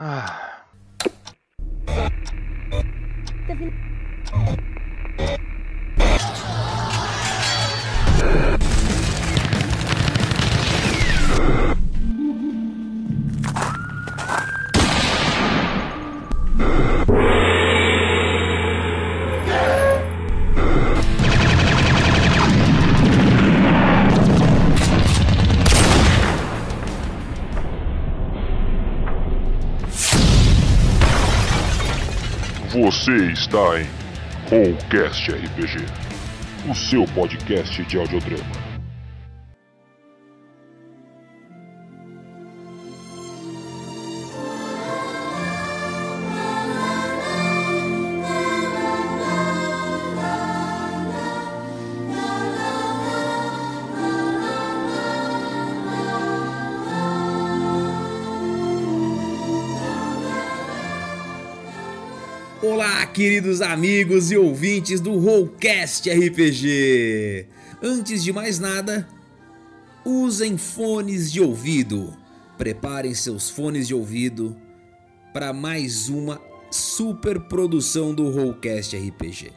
Ah. está em Rollcast RPG, o seu podcast de audiodrama. Queridos amigos e ouvintes do Rollcast RPG! Antes de mais nada, usem fones de ouvido. Preparem seus fones de ouvido para mais uma super produção do Rollcast RPG.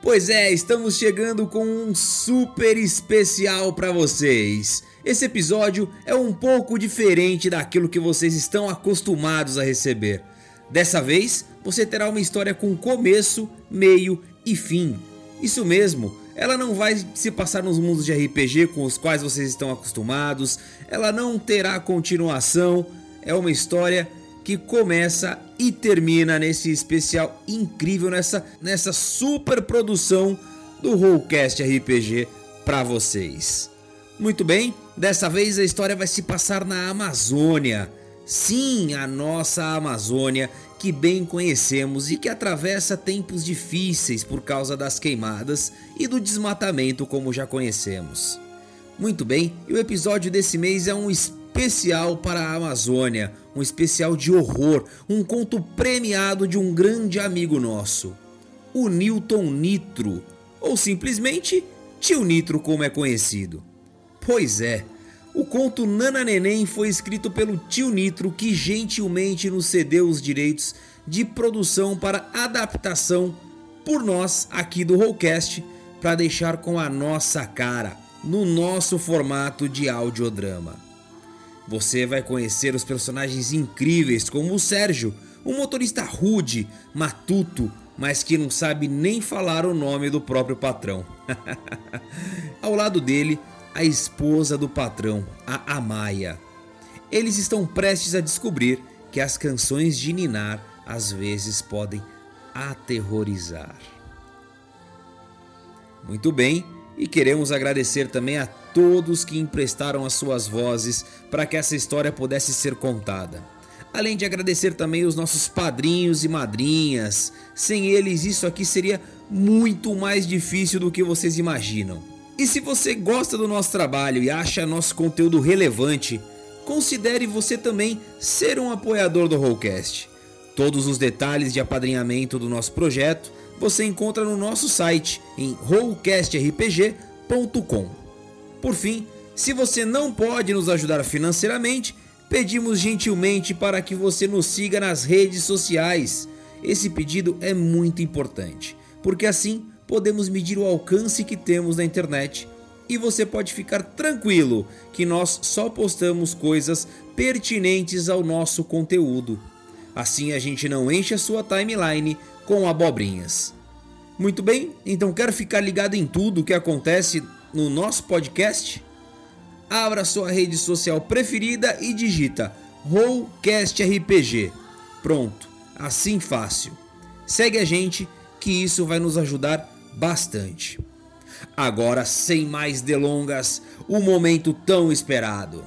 Pois é, estamos chegando com um super especial para vocês. Esse episódio é um pouco diferente daquilo que vocês estão acostumados a receber. Dessa vez, você terá uma história com começo, meio e fim. Isso mesmo, ela não vai se passar nos mundos de RPG com os quais vocês estão acostumados, ela não terá continuação, é uma história que começa e termina nesse especial incrível, nessa, nessa super produção do Rollcast RPG para vocês. Muito bem, dessa vez a história vai se passar na Amazônia. Sim, a nossa Amazônia que bem conhecemos e que atravessa tempos difíceis por causa das queimadas e do desmatamento, como já conhecemos. Muito bem, e o episódio desse mês é um especial para a Amazônia, um especial de horror, um conto premiado de um grande amigo nosso, o Newton Nitro, ou simplesmente Tio Nitro, como é conhecido. Pois é, o conto Nana Neném foi escrito pelo tio Nitro, que gentilmente nos cedeu os direitos de produção para adaptação por nós aqui do Rollcast, para deixar com a nossa cara, no nosso formato de audiodrama. Você vai conhecer os personagens incríveis como o Sérgio, um motorista rude, matuto, mas que não sabe nem falar o nome do próprio patrão. Ao lado dele, a esposa do patrão, a Amaya. Eles estão prestes a descobrir que as canções de Ninar às vezes podem aterrorizar. Muito bem, e queremos agradecer também a todos que emprestaram as suas vozes para que essa história pudesse ser contada. Além de agradecer também os nossos padrinhos e madrinhas. Sem eles, isso aqui seria muito mais difícil do que vocês imaginam. E se você gosta do nosso trabalho e acha nosso conteúdo relevante, considere você também ser um apoiador do Rollcast. Todos os detalhes de apadrinhamento do nosso projeto você encontra no nosso site em rollcastrpg.com. Por fim, se você não pode nos ajudar financeiramente, pedimos gentilmente para que você nos siga nas redes sociais. Esse pedido é muito importante, porque assim podemos medir o alcance que temos na internet e você pode ficar tranquilo que nós só postamos coisas pertinentes ao nosso conteúdo. Assim a gente não enche a sua timeline com abobrinhas. Muito bem, então quer ficar ligado em tudo o que acontece no nosso podcast? Abra sua rede social preferida e digita Rollcast RPG. Pronto, assim fácil. Segue a gente que isso vai nos ajudar bastante. Agora, sem mais delongas, o momento tão esperado.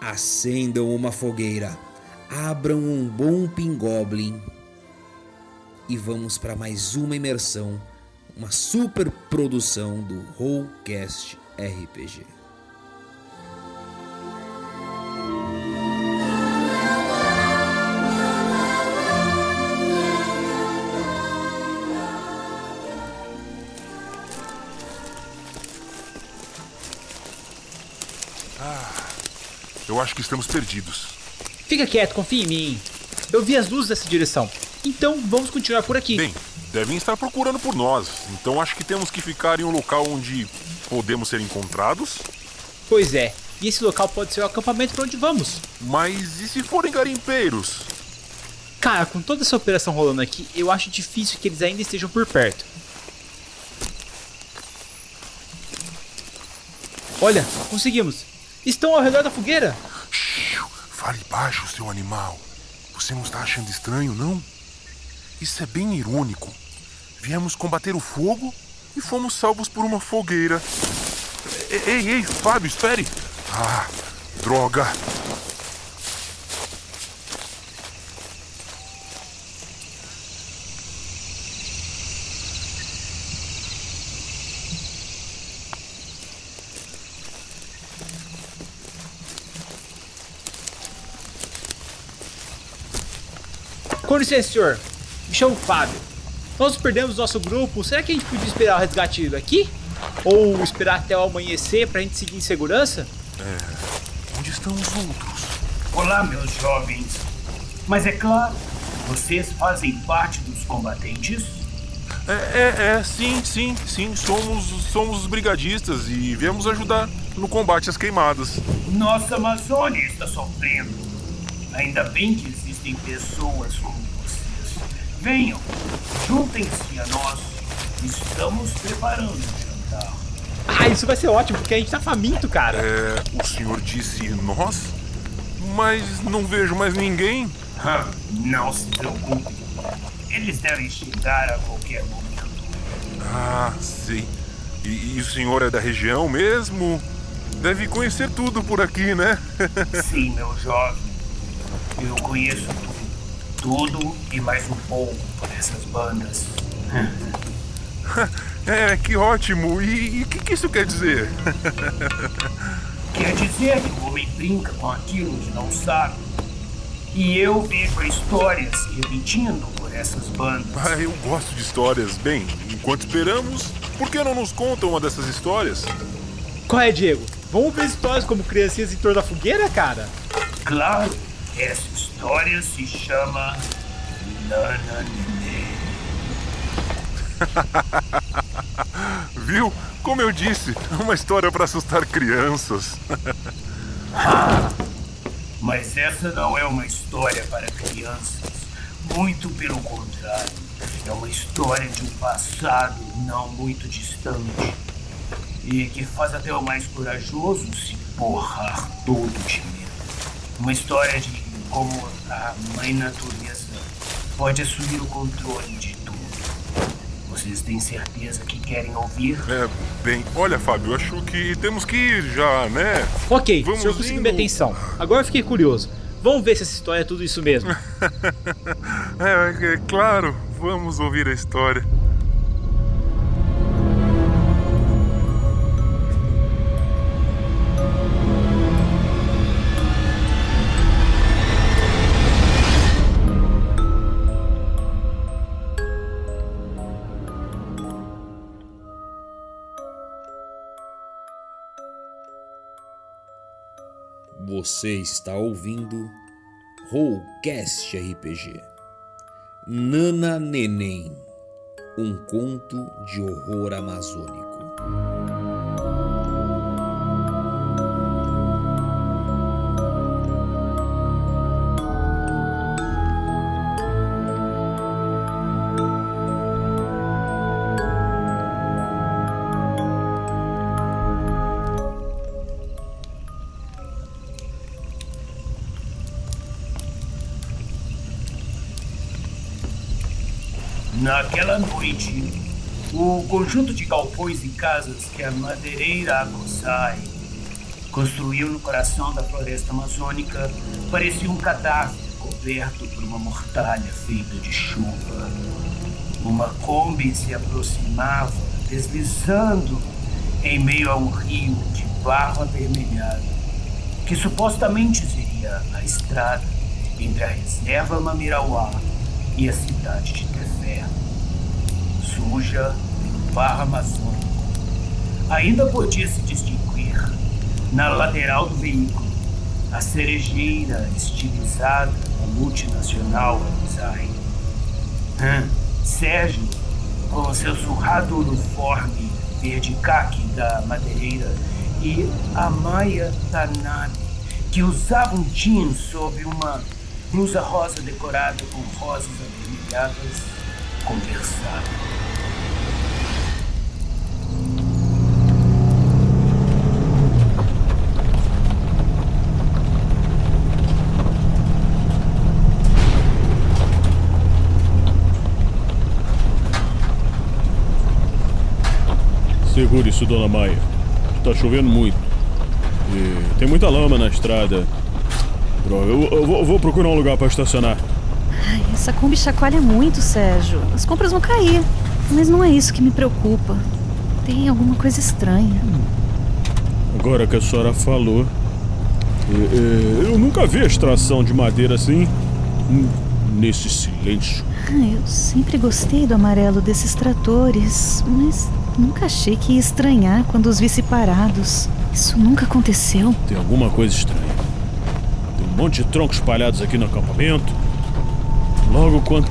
Acendam uma fogueira, abram um bom pingoblin e vamos para mais uma imersão, uma super produção do Rollcast RPG. Acho que estamos perdidos. Fica quieto, confia em mim. Eu vi as luzes dessa direção. Então vamos continuar por aqui. Bem, devem estar procurando por nós. Então acho que temos que ficar em um local onde podemos ser encontrados. Pois é. E esse local pode ser o acampamento para onde vamos. Mas e se forem garimpeiros? Cara, com toda essa operação rolando aqui, eu acho difícil que eles ainda estejam por perto. Olha, conseguimos. Estão ao redor da fogueira. Fale baixo, seu animal. Você não está achando estranho, não? Isso é bem irônico. Viemos combater o fogo e fomos salvos por uma fogueira. Ei, ei, Fábio, espere! Ah, droga! Com licença, senhor. Me chamo Fábio. Nós perdemos nosso grupo. Será que a gente podia esperar o resgate aqui? Ou esperar até o amanhecer pra gente seguir em segurança? É. Onde estão os outros? Olá, meus jovens. Mas é claro, vocês fazem parte dos combatentes? É, é, é, sim, sim, sim. Somos, somos os brigadistas e viemos ajudar no combate às queimadas. Nossa Amazônia está sofrendo. Ainda bem que existem pessoas como. Venham, juntem-se a nós. Estamos preparando o jantar. Ah, isso vai ser ótimo, porque a gente tá faminto, cara. É, o senhor disse nós? Mas não vejo mais ninguém. Ah, Não se preocupe. Eles devem chegar a qualquer momento. Ah, sei. E, e o senhor é da região mesmo? Deve conhecer tudo por aqui, né? Sim, meu jovem. Eu conheço tudo. Tudo e mais um pouco por essas bandas. é, que ótimo. E o que, que isso quer dizer? Quer dizer que o homem brinca com aquilo que não sabe. E eu vejo a história se repetindo por essas bandas. Ah, eu gosto de histórias. Bem, enquanto esperamos, por que não nos conta uma dessas histórias? Qual é, Diego? Vamos ver histórias como criancinhas em torno da fogueira, cara? Claro, essa história se chama Nana Nenê. Viu? Como eu disse, é uma história para assustar crianças. Mas essa não é uma história para crianças. Muito pelo contrário. É uma história de um passado não muito distante. E que faz até o mais corajoso se borrar todo de medo. Uma história de como a mãe natureza pode assumir o controle de tudo. Vocês têm certeza que querem ouvir? É, bem, olha, Fábio, acho que temos que ir já, né? Ok, Vamos o senhor conseguiu minha atenção. Agora eu fiquei curioso. Vamos ver se essa história é tudo isso mesmo. É, é claro, vamos ouvir a história. Você está ouvindo Rollcast RPG. Nana Neném, um conto de horror amazônico. Naquela noite, o conjunto de galpões e casas que a madeireira Akosai construiu no coração da floresta amazônica parecia um cadáver coberto por uma mortalha feita de chuva. Uma Kombi se aproximava, deslizando em meio a um rio de barro avermelhado, que supostamente seria a estrada entre a reserva Mamirauá e a cidade de Tefé. Suja pelo barro amazônico. Ainda podia se distinguir, na lateral do veículo, a cerejeira estilizada da multinacional Design. Hum, Sérgio, com seu surrado uniforme verde caque da madeireira, e a Maia Tanami, que usava um jeans sob uma blusa rosa decorada com rosas avermelhadas, conversavam. Segure isso, dona Maia. Tá chovendo muito. E tem muita lama na estrada. Droga, eu, eu vou, eu vou procurar um lugar para estacionar. Ai, essa Kombi chacoalha muito, Sérgio. As compras vão cair. Mas não é isso que me preocupa. Tem alguma coisa estranha. Agora que a senhora falou. é, eu nunca vi a extração de madeira assim. Nesse silêncio. Eu sempre gostei do amarelo desses tratores, mas nunca achei que ia estranhar quando os vi separados. Isso nunca aconteceu. Tem alguma coisa estranha. Tem um monte de troncos espalhados aqui no acampamento. Logo quando.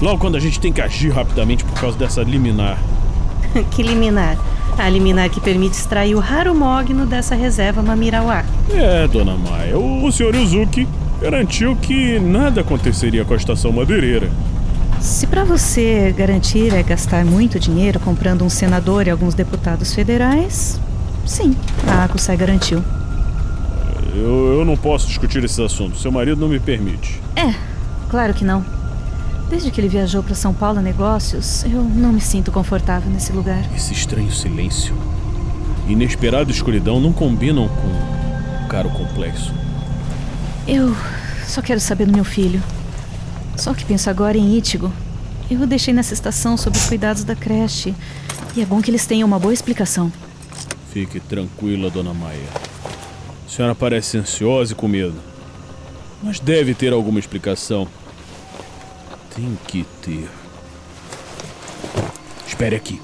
Logo quando a gente tem que agir rapidamente por causa dessa liminar. que liminar? A liminar que permite extrair o raro mogno dessa reserva Mamirauá. É, dona Maia, o senhor Yuzuki garantiu que nada aconteceria com a estação madeireira. Se pra você garantir é gastar muito dinheiro comprando um senador e alguns deputados federais, sim, a Akusai garantiu. Eu, eu não posso discutir esses assuntos, seu marido não me permite. É, claro que não. Desde que ele viajou para São Paulo a negócios, eu não me sinto confortável nesse lugar. Esse estranho silêncio, inesperada escuridão não combinam com um caro complexo. Eu só quero saber do meu filho. Só que penso agora em Ítigo. Eu o deixei nessa estação sob os cuidados da creche. E é bom que eles tenham uma boa explicação. Fique tranquila, dona Maia. A senhora parece ansiosa e com medo. Mas deve ter alguma explicação. Tem que ter. Espere aqui.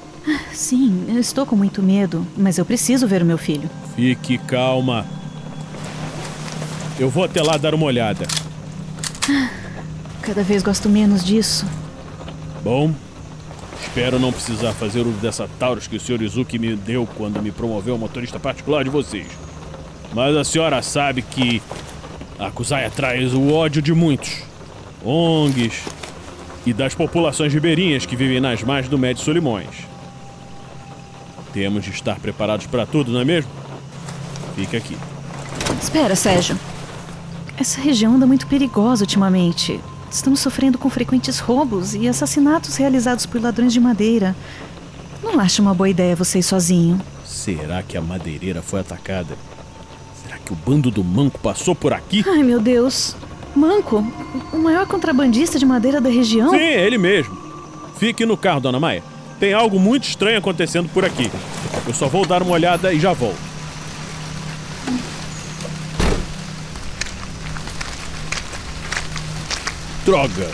Sim, eu estou com muito medo, mas eu preciso ver o meu filho. Fique calma. Eu vou até lá dar uma olhada. Cada vez gosto menos disso. Bom, espero não precisar fazer uso dessa Taurus que o Sr. Izuki me deu quando me promoveu motorista particular de vocês. Mas a senhora sabe que a Kusaya traz o ódio de muitos. ONGs e das populações ribeirinhas que vivem nas margens do Médio Solimões. Temos de estar preparados para tudo, não é mesmo? Fique aqui. Espera, Sérgio. Essa região anda muito perigosa ultimamente. Estamos sofrendo com frequentes roubos e assassinatos realizados por ladrões de madeira. Não acho uma boa ideia você ir sozinho. Será que a madeireira foi atacada? Será que o bando do manco passou por aqui? Ai, meu Deus. Manco, o maior contrabandista de madeira da região? Sim, ele mesmo. Fique no carro, dona Maia. Tem algo muito estranho acontecendo por aqui. Eu só vou dar uma olhada e já volto. Droga!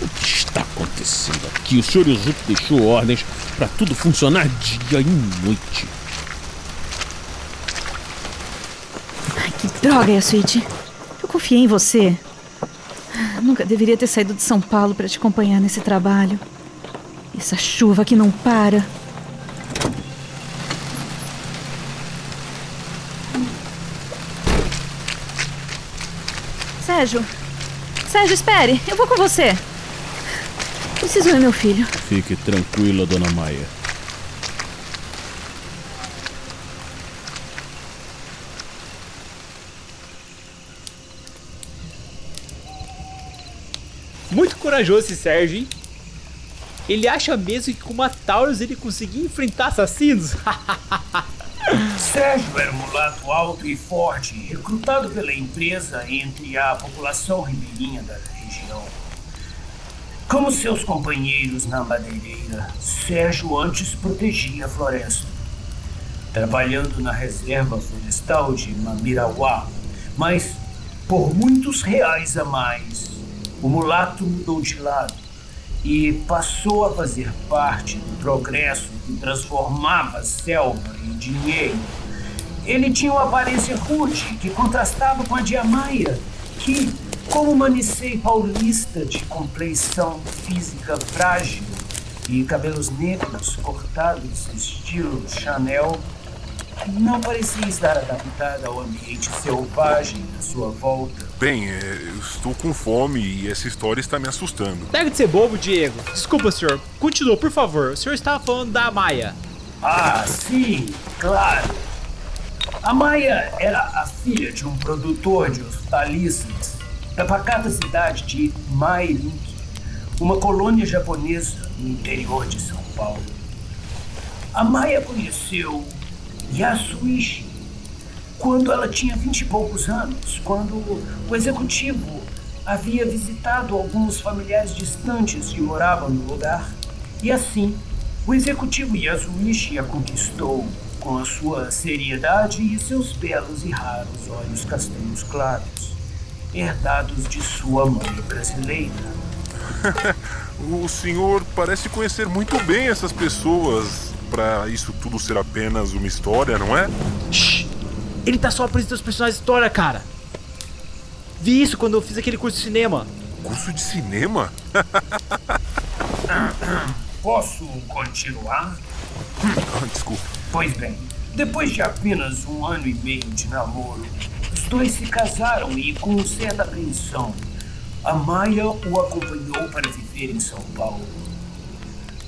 O que está acontecendo aqui? O Sr. Izuki deixou ordens para tudo funcionar dia e noite. Ai, que droga, Yasuichi. Eu confiei em você. Nunca deveria ter saído de São Paulo para te acompanhar nesse trabalho. Essa chuva que não para. Sérgio! Sérgio, espere! Eu vou com você! Preciso ver meu filho. Fique tranquila, dona Maia. Muito corajoso esse Sérgio, hein? Ele acha mesmo que com uma Taurus ele conseguia enfrentar assassinos? Sérgio era um mulato alto e forte, recrutado pela empresa entre a população ribeirinha da região. Como seus companheiros na madeireira, Sérgio antes protegia a floresta, trabalhando na reserva florestal de Mamirauá, mas por muitos reais a mais, o mulato mudou de lado e passou a fazer parte do progresso que transformava a selva em dinheiro. Ele tinha uma aparência rude que contrastava com a de Amaya, que Como uma Nicei paulista de compleição física frágil e cabelos negros cortados estilo Chanel, não parecia estar adaptada ao ambiente selvagem à sua volta. Bem, é, eu estou com fome e essa história está me assustando. Pega de ser bobo, Diego. Desculpa, senhor. Continua, por favor. O senhor estava falando da Maia. Ah, sim, claro. A Maia era a filha de um produtor de hortaliças da pacata cidade de Mairink, uma colônia japonesa no interior de São Paulo. A Maia conheceu Yasuichi quando ela tinha vinte e poucos anos, quando o executivo havia visitado alguns familiares distantes que moravam no lugar. E assim, o executivo Yasuichi a conquistou com a sua seriedade e seus belos e raros olhos castanhos claros, herdados de sua mãe brasileira. o senhor parece conhecer muito bem essas pessoas para isso tudo ser apenas uma história, não é? Shhh! Ele tá só apresentando os personagens de história, cara. Vi isso quando eu fiz aquele curso de cinema. Curso de cinema? Posso continuar? Ah, desculpa. Pois bem, depois de apenas um ano e meio de namoro, os dois se casaram e, com certa apreensão, a Maia o acompanhou para viver em São Paulo.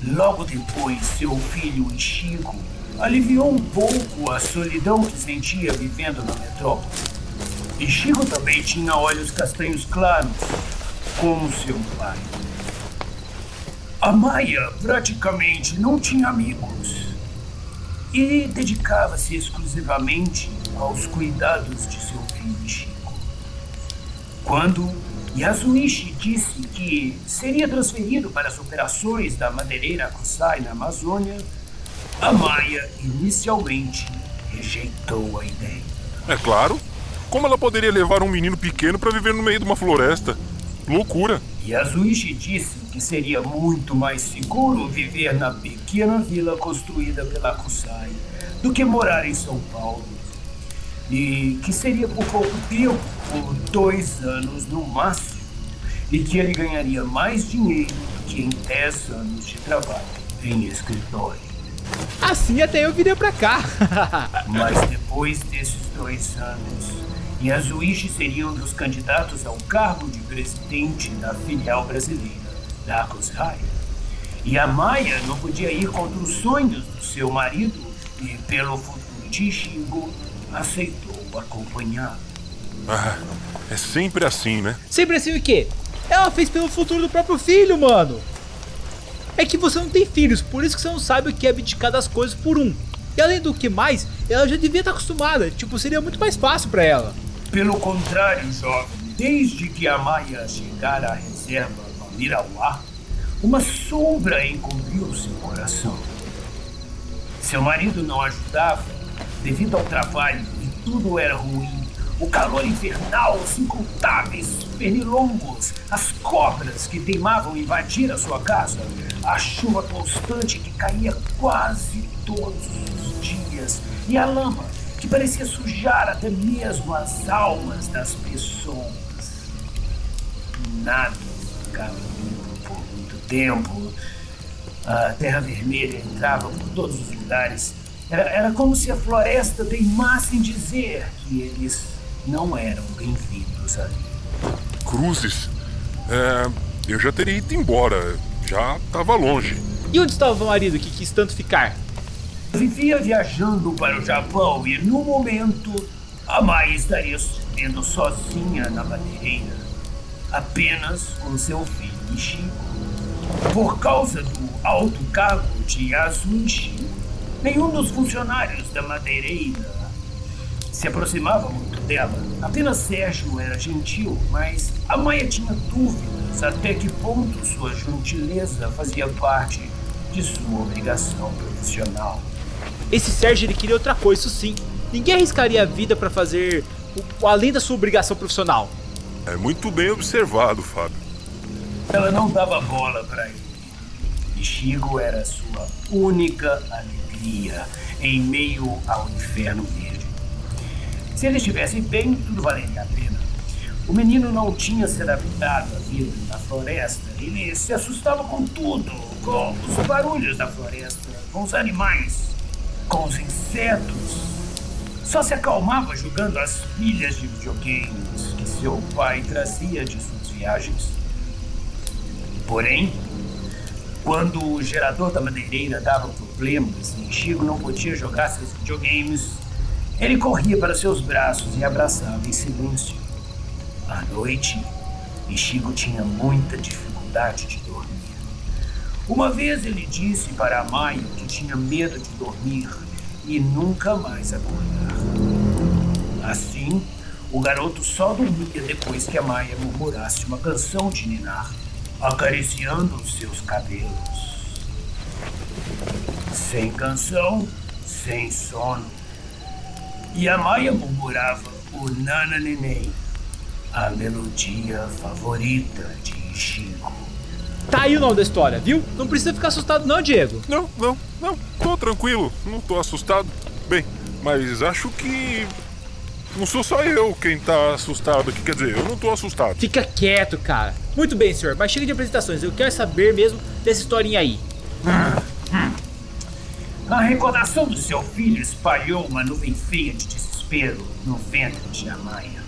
Logo depois, seu filho Chico aliviou um pouco a solidão que sentia vivendo na metrópole. E Chico também tinha olhos castanhos claros, como seu pai. A Maia praticamente não tinha amigos e dedicava-se exclusivamente aos cuidados de seu filho Chico. Quando Yasuichi disse que seria transferido para as operações da madeireira Kusai na Amazônia, a Maia inicialmente rejeitou a ideia. É claro. Como ela poderia levar um menino pequeno para viver no meio de uma floresta? Loucura. Yasuichi disse que seria muito mais seguro viver na pequena vila construída pela Kusai do que morar em São Paulo. E que seria por pouco tempo, por dois anos no máximo, e que ele ganharia mais dinheiro do que em dez anos de trabalho em escritório. Assim até eu virei pra cá. Mas depois desses dois anos, Yasuichi seria um dos candidatos ao cargo de presidente da filial brasileira da Kusai. E a Maia não podia ir contra os sonhos do seu marido e, pelo futuro de Shingo, aceitou acompanhá-lo. Ah, é sempre assim, né? Sempre assim o quê? Ela fez pelo futuro do próprio filho, mano. É que você não tem filhos, por isso que você não sabe o que é abdicar das coisas por um. E além do que mais, ela já devia estar acostumada. Tipo, seria muito mais fácil para ela. Pelo contrário, jovem, desde que a Maia chegara à reserva Mirauá, uma sombra encobriu seu coração. Seu marido não ajudava devido ao trabalho e tudo era ruim. O calor infernal, os incontáveis pernilongos, as cobras que teimavam invadir a sua casa, a chuva constante que caía quase todos os dias e a lama que parecia sujar até mesmo as almas das pessoas. Nada ficava limpo por muito tempo. A terra vermelha entrava por todos os lugares. Era, era como se a floresta teimasse em dizer que eles não eram bem-vindos ali. Cruzes. É, eu já teria ido embora. Já estava longe. E onde estava o marido que quis tanto ficar? Vivia viajando para o Japão e, no momento, a Mai estaria vivendo sozinha na madeireira, apenas com seu filho Chico. Por causa do alto cargo de Yasuichi, nenhum dos funcionários da madeireira se aproximava muito dela. Apenas Sérgio era gentil, mas a Maia tinha dúvidas até que ponto sua gentileza fazia parte de sua obrigação profissional. Esse Sérgio ele queria outra coisa, isso sim. Ninguém arriscaria a vida para fazer o, além da sua obrigação profissional. É muito bem observado, Fábio. Ela não dava bola para ele. E Chico era sua única alegria em meio ao inferno verde. Se ele estivesse bem, tudo valeria a pena. O menino não tinha se adaptado à vida na floresta. Ele se assustava com tudo, com os barulhos da floresta, com os animais, com os insetos. Só se acalmava jogando as pilhas de videogames que seu pai trazia de suas viagens. Porém, quando o gerador da madeireira dava problemas e Chico não podia jogar seus videogames, ele corria para seus braços e abraçava em silêncio. À noite, Ichigo tinha muita dificuldade de dormir. Uma vez ele disse para a Maia que tinha medo de dormir e nunca mais acordar. Assim, o garoto só dormia depois que a Maia murmurasse uma canção de Ninar, acariciando os seus cabelos. Sem canção, sem sono. E a Maia murmurava o Nana Neném, a melodia favorita de Chico. Tá aí o nome da história, viu? Não precisa ficar assustado não, Diego. Não, não, não. Tô tranquilo. Não tô assustado. Bem, mas acho que. Não sou só eu quem tá assustado aqui. Quer dizer, eu não tô assustado. Fica quieto, cara. Muito bem, senhor, mas chega de apresentações. Eu quero saber mesmo dessa historinha aí. A recordação do seu filho espalhou uma nuvem fria de desespero no ventre de Amaia.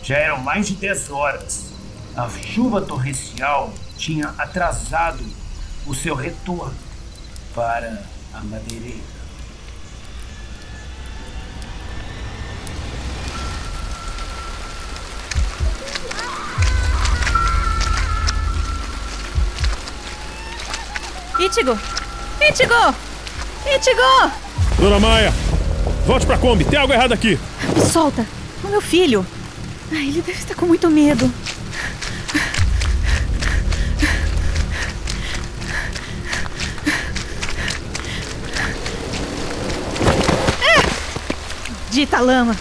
Já eram mais de 10 horas. A chuva torrencial tinha atrasado o seu retorno para a madeireira. Ichigo! Ichigo! Ichigo! Dona Maia, volte pra Kombi, tem algo errado aqui. Me solta! O meu filho! Ai, ele deve estar com muito medo. Maldita lama!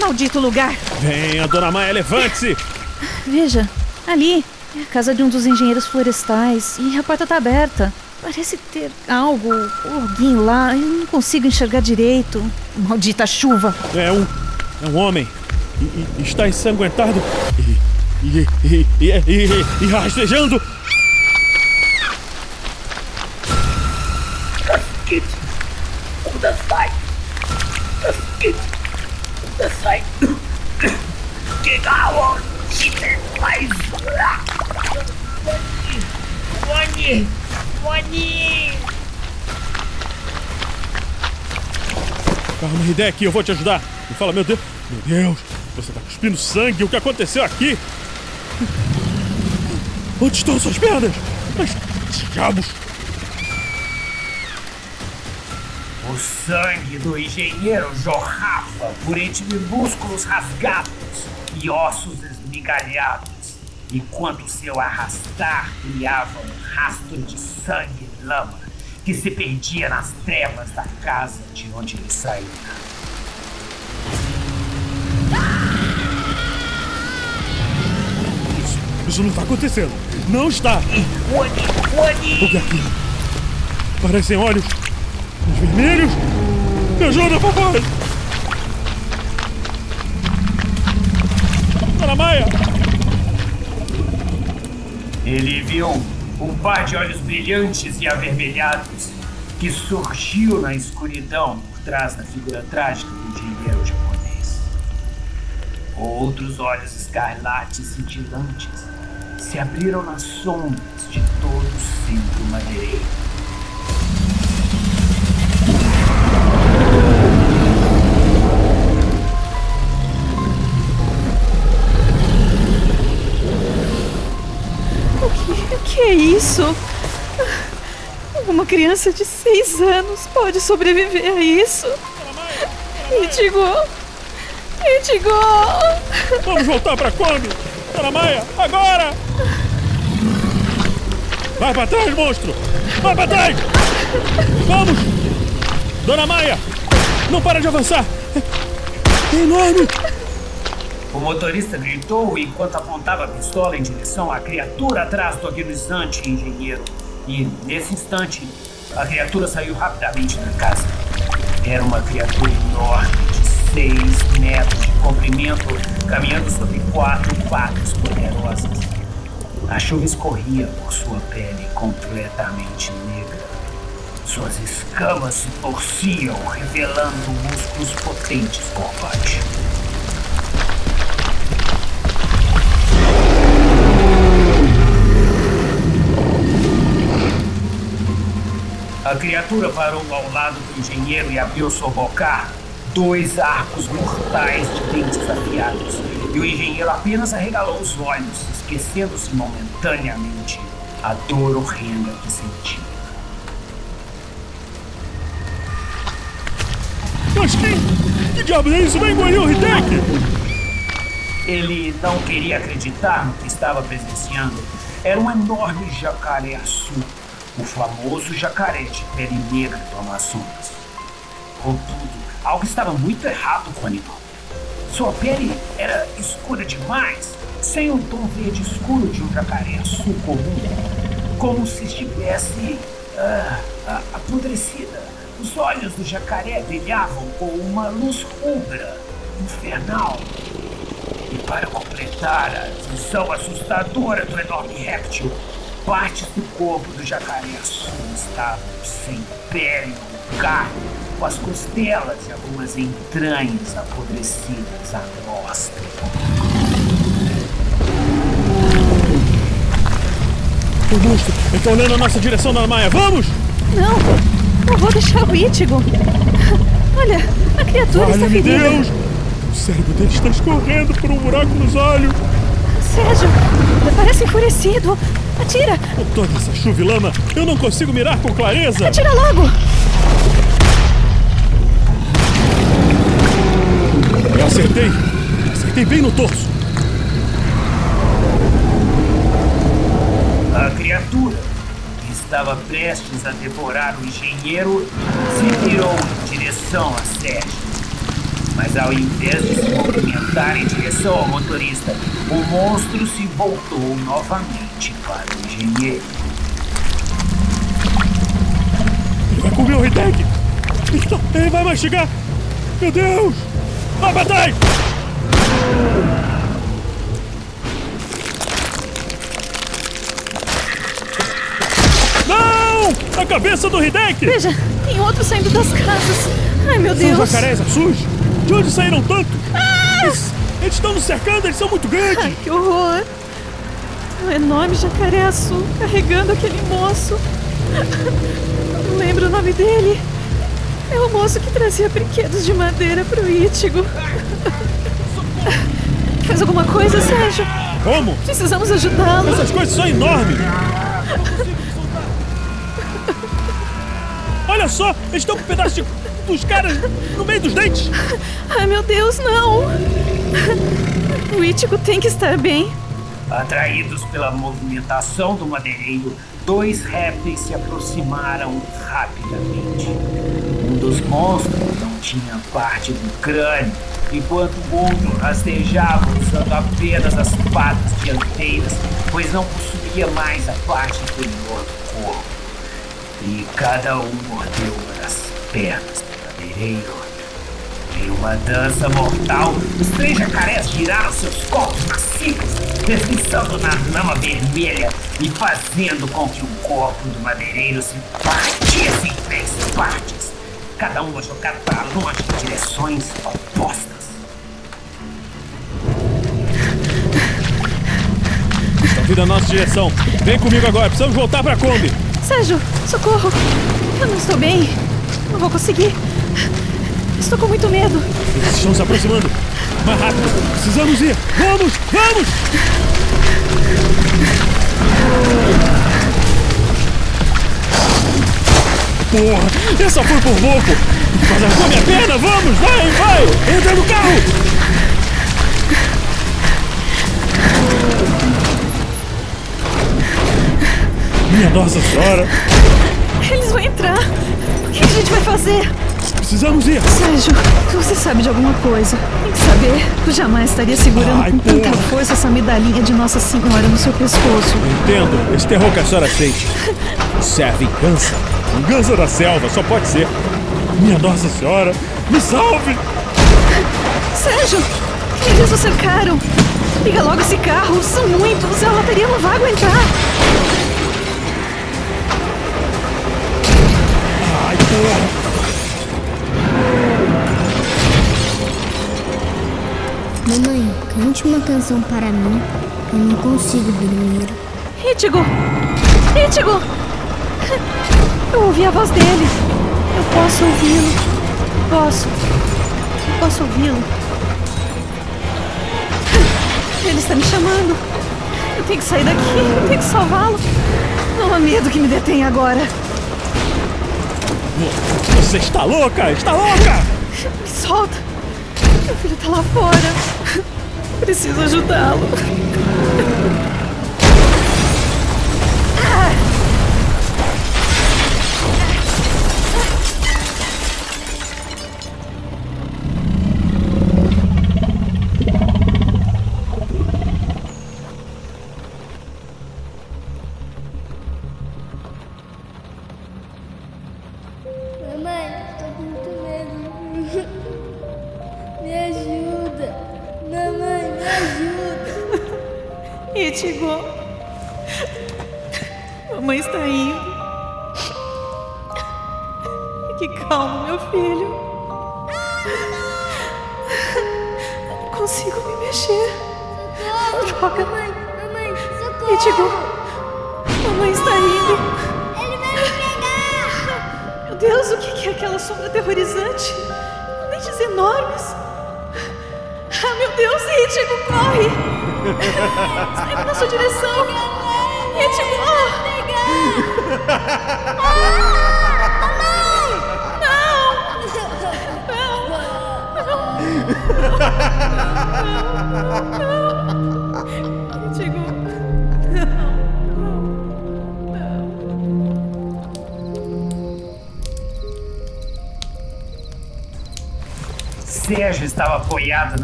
Maldito lugar! Venha, Dona Maia, levante-se! Veja, ali é a casa de um dos engenheiros florestais e a porta está aberta. Parece ter algo ou alguém lá. Eu não consigo enxergar direito. Maldita chuva! É um. É um homem. E, e- está ensanguentado. E. E. E. E. E. e rastejando. Kegawa, Shite, mais. Wani, Wani. Calma, Hideki, eu vou te ajudar. Me fala, meu Deus. Meu Deus, você tá cuspindo sangue. O que aconteceu aqui? Onde estão suas pernas? Mas. Diabos! Sangue do engenheiro jorrava por entre músculos rasgados e ossos esmigalhados, enquanto seu arrastar criava um rastro de sangue e lama que se perdia nas trevas da casa de onde ele saíra. Isso, não está acontecendo. Não está! Wani, Wani! O que é aquilo? Parecem olhos. Os vermelhos. Me ajuda, papai! Dona Maia! Ele viu um par de olhos brilhantes e avermelhados que surgiu na escuridão por trás da figura trágica do engenheiro japonês. Outros olhos escarlates cintilantes se abriram nas sombras de todo o centro madeireiro. Que, é isso? Uma criança de seis anos pode sobreviver a isso? Ichigo! Ichigo! Vamos voltar pra Kombi! Maia, agora! Vai pra trás, monstro! Vai pra trás! Vamos! Dona Maia! Não para de avançar! É enorme! O motorista gritou enquanto apontava a pistola em direção à criatura atrás do agonizante engenheiro. E, nesse instante, a criatura saiu rapidamente da casa. Era uma criatura enorme, de 6 metros de comprimento, caminhando sobre quatro patas poderosas. A chuva escorria por sua pele completamente negra. Suas escamas se torciam, revelando músculos potentes por A criatura parou ao lado do engenheiro e abriu sua boca. Dois arcos mortais de dentes afiados. E o engenheiro apenas arregalou os olhos, esquecendo-se momentaneamente a dor horrenda que sentia. Mas quem? Que diabo é isso? Vai engolir o Hideki! Ele não queria acreditar no que estava presenciando. Era um enorme jacaré-açu, o famoso jacaré de pele negra do Amazonas. Contudo, algo estava muito errado com o animal. Sua pele era escura demais, sem o tom verde escuro de um jacaré-açu comum, como se estivesse ah, ah, apodrecida. Os olhos do jacaré brilhavam com uma luz rubra, infernal. E para completar a visão assustadora do enorme réptil, partes do corpo do jacaré-açu estavam sem pele ou carne, com as costelas e algumas entranhas apodrecidas à mostra. O monstro! Ele tá olhando a nossa direção, Dona Maia! Vamos! Não, não vou deixar o Ítigo. Olha, a criatura está ferida. Deus! O cérebro dele está escorrendo por um buraco nos olhos! Sérgio, parece enfurecido. Atira, Com toda essa chuva e lama, eu não consigo mirar com clareza! atira logo. Eu acertei! Acertei bem no torso! A criatura, que estava prestes a devorar o engenheiro, se virou em direção a Sérgio. Mas ao invés de se movimentar em direção ao motorista, o monstro se voltou novamente para o engenheiro. Ele vai comer o Hideki! Então, ele vai mastigar! Meu Deus! Vai trás! Não! A cabeça do Hideki! Veja, tem outro saindo das casas. Ai, meu São Deus. jacarés azuis! De onde saíram tanto? Eles, eles estão nos cercando, eles são muito grandes! Ai, que horror. Um enorme jacaré azul carregando aquele moço. Não lembro o nome dele. É o moço que trazia brinquedos de madeira pro Ítigo. Faz alguma coisa, Sérgio? Como? Precisamos ajudá-lo. Essas coisas são enormes! Olha só, eles estão com um pedaço de, dos caras no meio dos dentes! Ai, meu Deus, não. O Ítigo tem que estar bem. Atraídos pela movimentação do madeireiro, dois répteis se aproximaram rapidamente. Um dos monstros não tinha parte do crânio, enquanto o outro rastejava usando apenas as patas dianteiras, pois não possuía mais a parte inferior do corpo. E cada um mordeu uma das pernas do madeireiro. Em uma dança mortal, os três jacarés giraram seus corpos macios, deslizando na lama vermelha e fazendo com que o corpo do madeireiro se partisse em três partes, cada uma jogada para longe em direções opostas. Estão vindo na nossa direção. Vem comigo agora, precisamos voltar pra Kombi. Sérgio, socorro. Eu não estou bem. Não vou conseguir. Estou com muito medo. Eles estão se aproximando. Mais rápido, precisamos ir. Vamos, vamos! Porra, essa foi por pouco. Mas arrancou minha perna, vamos, vai, vai! Entra no carro! Minha Nossa Senhora! Eles vão entrar. O que a gente vai fazer? Precisamos ir! Sérgio, você sabe de alguma coisa. Tem que saber. Eu jamais estaria segurando Ai, com tanta porra. força essa medalhinha de Nossa Senhora no seu pescoço. Entendo, esse terror que a senhora sente. Isso é vingança. Vingança da selva, só pode ser. Minha Nossa Senhora, me salve! Sérgio! Eles o cercaram! Liga logo esse carro! São muitos! A bateria não vai aguentar! Ai, porra! Mamãe, cante uma canção para mim. Eu não consigo dormir. Ítigo! Ítigo! Eu ouvi a voz dele. Eu posso ouvi-lo. Posso. Eu posso ouvi-lo. Ele está me chamando. Eu tenho que sair daqui. Eu tenho que salvá-lo. Não há medo que me detenha agora. Você está louca? Está louca? Me solta. Meu filho está lá fora. Preciso ajudá-lo.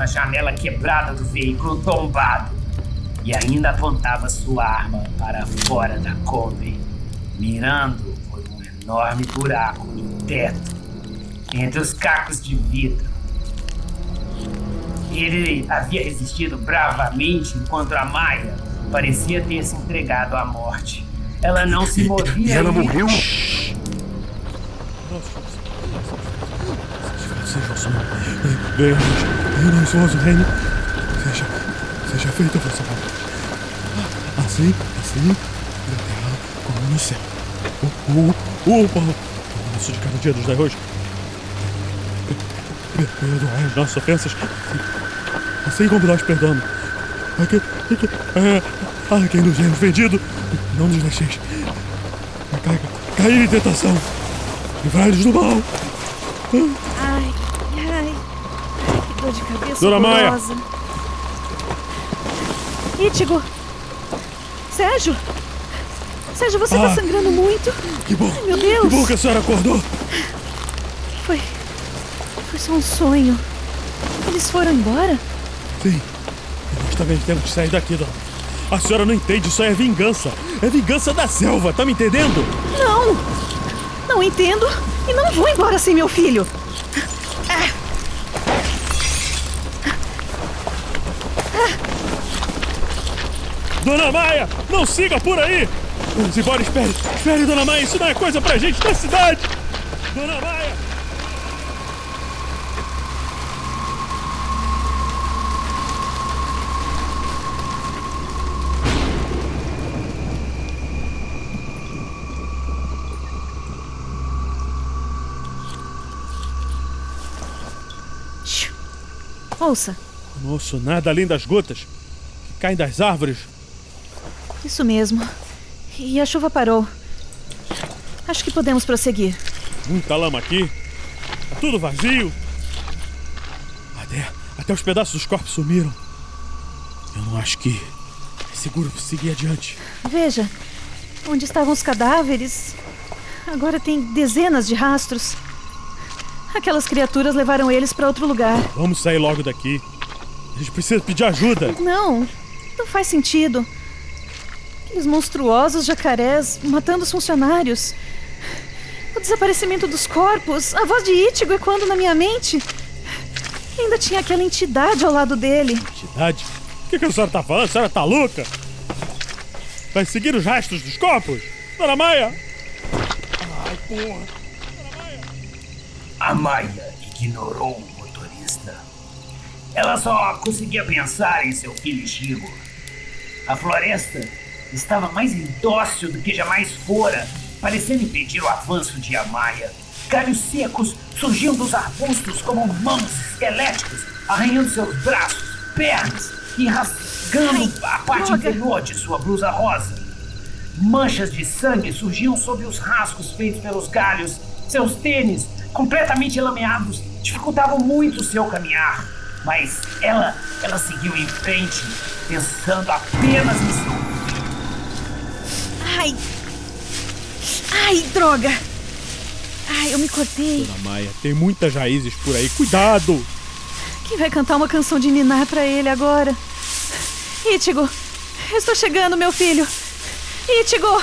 Na janela quebrada do veículo tombado e ainda apontava sua arma para fora da Kombi, mirando por um enorme buraco no teto entre os cacos de vidro. Ele havia resistido bravamente enquanto a Maia parecia ter se entregado à morte. Ela não se movia. E ela e- morreu? Som. Venha, venha, nós somos o reino. Seja, seja feita a vossa vontade. Assim, assim, na terra como no céu. O, o, o pão nosso de cada dia dos dai hoje. Per- Perdoai as nossas ofensas, assim como nós perdoamos. A quem, a quem, quem nos temos vendido, não nos deixeis. Cair, em tentação. Livrai-nos do mal. Dona Maia. horrorosa. Ítigo. Sérgio. Sérgio, você Ah. tá sangrando muito. Que bom. Ai, meu Deus. Que bom que a senhora acordou. Foi. Foi só um sonho. Eles foram embora? Sim. Nós também temos que sair daqui, dona. A senhora não entende, isso é vingança. É vingança da selva, tá me entendendo? Não! Não entendo e não vou embora sem meu filho. Dona Maia, não siga por aí! Vamos embora, espere. Espere, Dona Maia, isso não é coisa pra gente da cidade. Dona Maia! Ouça, Não ouço nada além das gotas que caem das árvores. Isso mesmo. E a chuva parou. Acho que podemos prosseguir. Muita lama aqui. Tá tudo vazio. Até, até os pedaços dos corpos sumiram. Eu não acho que é seguro seguir adiante. Veja, onde estavam os cadáveres, agora tem dezenas de rastros. Aquelas criaturas levaram eles para outro lugar. Vamos sair logo daqui. A gente precisa pedir ajuda. Não, não faz sentido. Aqueles monstruosos jacarés matando os funcionários. O desaparecimento dos corpos, a voz de Ítigo ecoando na minha mente. Ainda tinha aquela entidade ao lado dele. Entidade? O que, que a senhora tá falando? A senhora tá louca? Vai seguir os rastros dos corpos? Dona Maia! Ai, porra! A Maia ignorou o motorista. Ela só conseguia pensar em seu filho Chico. A floresta estava mais indócil do que jamais fora, parecendo impedir o avanço de Amaya. Galhos secos surgiam dos arbustos como mãos esqueléticas, arranhando seus braços, pernas e rasgando a parte droga. inferior de sua blusa rosa. Manchas de sangue surgiam sob os rasgos feitos pelos galhos. Seus tênis, completamente lameados, dificultavam muito seu caminhar. Mas ela, ela seguiu em frente, pensando apenas em seu Ai! Ai, droga! Ai, eu me cortei. Dona Maia, tem muitas raízes por aí. Cuidado! Quem vai cantar uma canção de Ninar pra ele agora? Ítigo! Eu estou chegando, meu filho! Ítigo!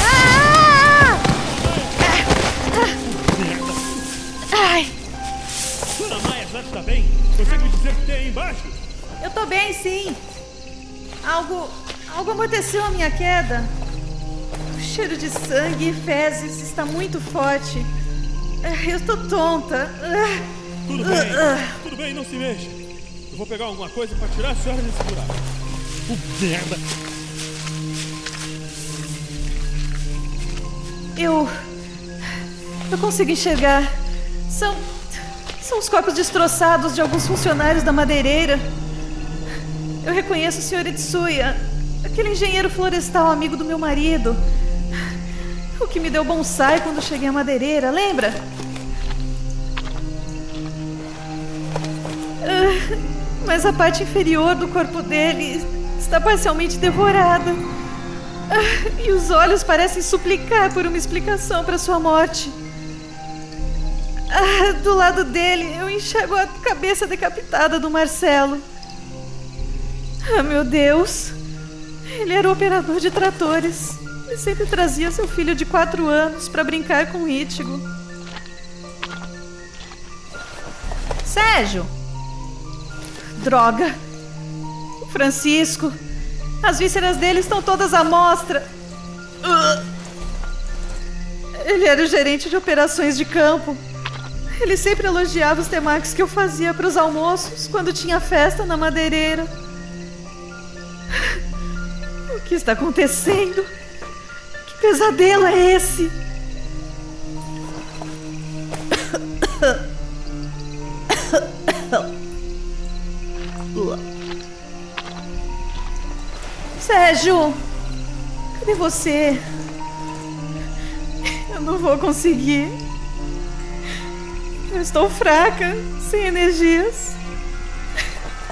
Ah! Ai, Dona Maia, senhora está bem? Consegue dizer o que tem aí embaixo? eu tô bem, sim. Algo. Algo amorteceu a minha queda. O cheiro de sangue e fezes está muito forte. Ah, Eu tô tonta. Tudo bem, tudo bem, não se mexa. Eu vou pegar alguma coisa pra tirar a senhora desse buraco. Oh, merda! Eu. Eu consigo enxergar. São. São os corpos destroçados de alguns funcionários da madeireira. Eu reconheço o Sr. Itsuya, aquele engenheiro florestal amigo do meu marido. O que me deu bonsai quando cheguei à madeireira, lembra? Ah, Mas a parte inferior do corpo dele está parcialmente devorada. Ah, E os olhos parecem suplicar por uma explicação para sua morte. Ah, do lado dele, eu enxergo a cabeça decapitada do Marcelo. Ah, meu Deus! Ele era operador de tratores. Ele sempre trazia seu filho de quatro anos para brincar com o Ítigo. Sérgio! Droga! O Francisco! As vísceras dele estão todas à mostra. Ele era o gerente de operações de campo. Ele sempre elogiava os temakis que eu fazia para os almoços quando tinha festa na madeireira. O que está acontecendo? Que pesadelo é esse? Sérgio! Cadê você? Eu não vou conseguir. Eu estou fraca, sem energias.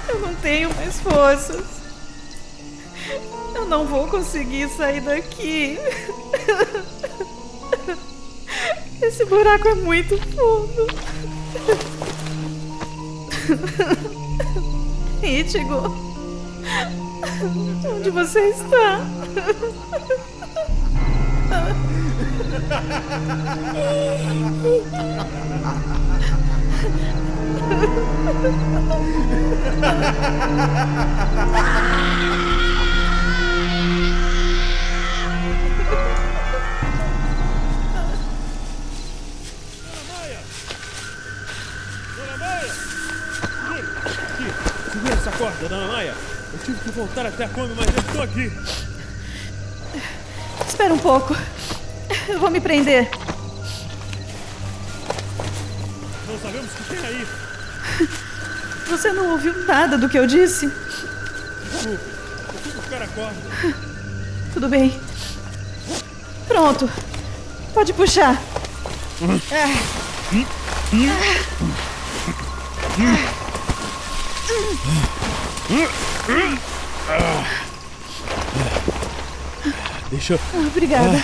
Eu não tenho mais forças. Eu não vou conseguir sair daqui. Esse buraco é muito fundo. Ítigo, onde você está? voltar até a Kombi, mas eu estou aqui! Espera um pouco. Eu vou me prender. Não sabemos o que tem aí! Você não ouviu nada do que eu disse? Desculpe, eu fui buscar a corda. Tudo bem. Pronto. Pode puxar. Deixa, Obrigada. Ah,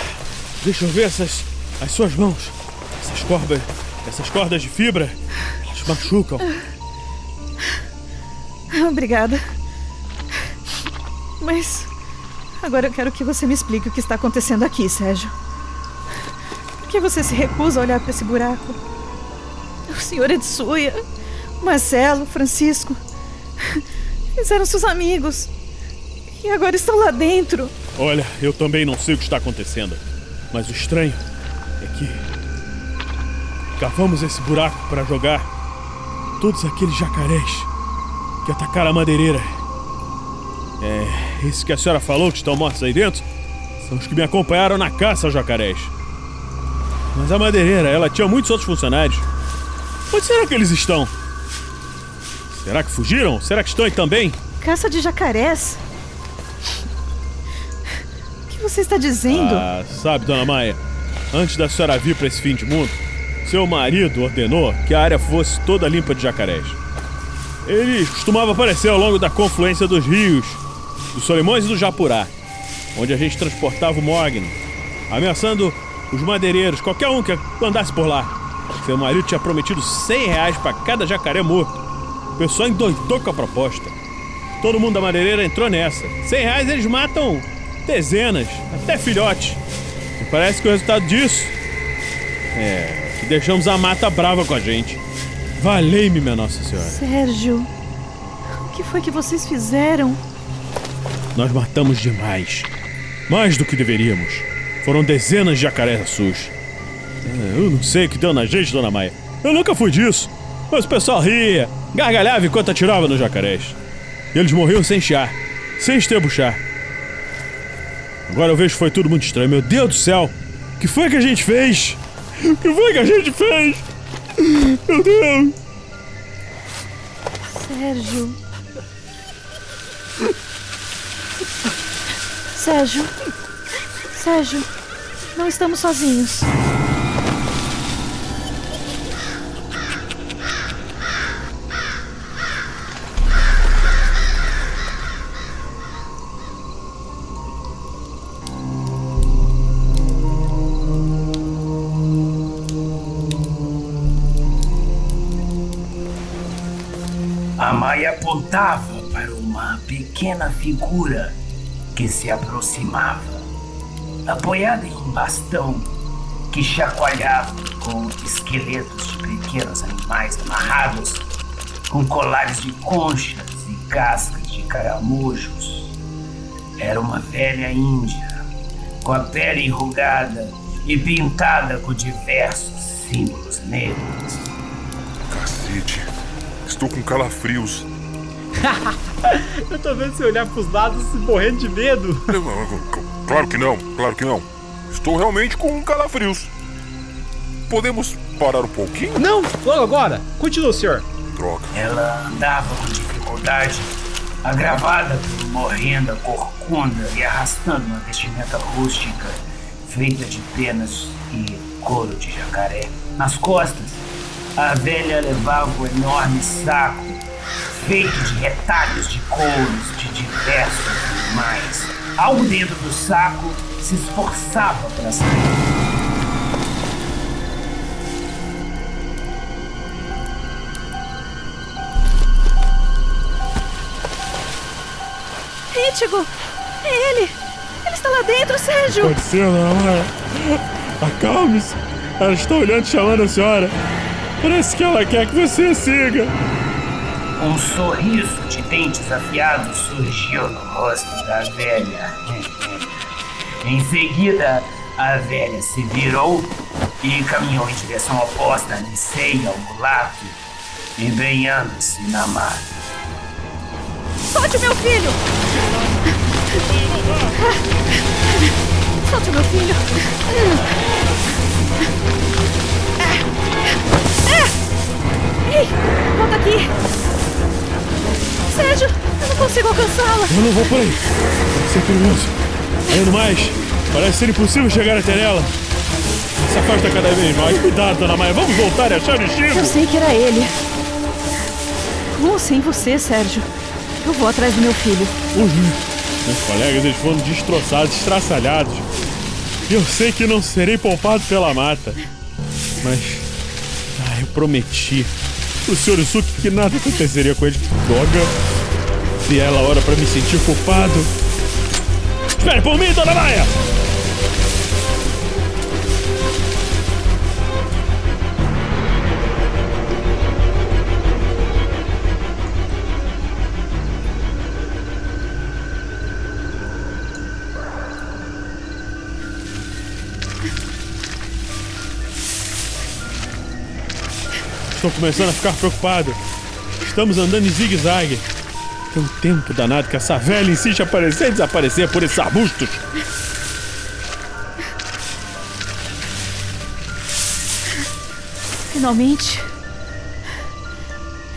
deixa eu ver essas. as suas mãos. Essas cordas. essas cordas de fibra. Elas machucam. Obrigada. Mas agora eu quero que você me explique o que está acontecendo aqui, Sérgio. Por que você se recusa a olhar para esse buraco? O senhor Etsuya, Marcelo, Francisco. Eles eram seus amigos. E agora estão lá dentro. Olha, eu também não sei o que está acontecendo. Mas o estranho é que. Cavamos esse buraco para jogar todos aqueles jacarés que atacaram a madeireira. É, esse que a senhora falou que estão mortos aí dentro são os que me acompanharam na caça aos jacarés. Mas a madeireira, ela tinha muitos outros funcionários. Onde será que eles estão? Será que fugiram? Será que estão aí também? Caça de jacarés? Você está dizendo? Ah, sabe, dona Maia, antes da senhora vir para esse fim de mundo, seu marido ordenou que a área fosse toda limpa de jacarés. Ele costumava aparecer ao longo da confluência dos rios, do Solimões e do Japurá, onde a gente transportava o mogno, ameaçando os madeireiros, qualquer um que andasse por lá. Seu marido tinha prometido 100 reais para cada jacaré morto. O pessoal endoidou com a proposta. Todo mundo da madeireira entrou nessa. 100 reais eles matam dezenas, até filhote. E parece que o resultado disso é que deixamos a mata brava com a gente. Valei-me, minha Nossa Senhora. Sérgio, o que foi que vocês fizeram? Nós matamos demais. Mais do que deveríamos. Foram dezenas de jacarés azuis. É, Eu não sei o que deu na gente, dona Maia. Eu nunca fui disso. Mas o pessoal ria, gargalhava enquanto atirava nos jacarés. E eles morriam sem chiar, sem estrebuchar. Agora eu vejo que foi tudo muito estranho. Meu Deus do céu! O que foi que a gente fez? O que foi que a gente fez? Meu Deus! Sérgio. Sérgio. Sérgio, não estamos sozinhos. Apontava para uma pequena figura que se aproximava, apoiada em um bastão que chacoalhava com esqueletos de pequenos animais amarrados com colares de conchas e cascas de caramujos. Era uma velha índia, com a pele enrugada e pintada com diversos símbolos negros. Cacete. Estou com calafrios. Eu tô vendo você olhar pros lados e morrendo de medo. Claro que não, claro que não. Estou realmente com calafrios. Podemos parar um pouquinho? Não, logo agora. Continua, senhor. Droga. Ela andava com dificuldade, agravada por uma horrenda corcunda e arrastando uma vestimenta rústica feita de penas e couro de jacaré. Nas costas, a velha levava um enorme saco feito de retalhos de couros de diversos animais. Algo dentro do saco se esforçava para sair. Rítigo! É ele! Ele está lá dentro, Sérgio! Pode ser, dona Maia. Acalme-se. Ela está olhando e chamando a senhora. Parece que ela quer que você siga. Um sorriso de dentes afiados surgiu no rosto da velha. em seguida, a velha se virou e caminhou em direção oposta a Nicei ao mulato, embrenhando-se na mata. Solte o meu filho! Solte o meu filho! Ei, volta aqui! Sérgio, eu não consigo alcançá-la! Eu não vou por aí. Pode ser perigoso. Além do mais, parece ser impossível chegar até ela. Se afasta cada vez mais. Cuidado, dona Maia. Vamos voltar e achar o Eu destino. sei que era ele. Com ou sem você, Sérgio? Eu vou atrás do meu filho. Os meus colegas eles foram destroçados, estraçalhados. E eu sei que não serei poupado pela mata. Mas. Ah, eu prometi. O Sr. Yusuke que nada aconteceria com ele. Droga. E ela hora pra me sentir culpado. Espere por mim, dona Maia! Estou começando a ficar preocupado. Estamos andando em zigue-zague. Tem um tempo danado que essa velha insiste em aparecer e desaparecer por esses arbustos. Finalmente.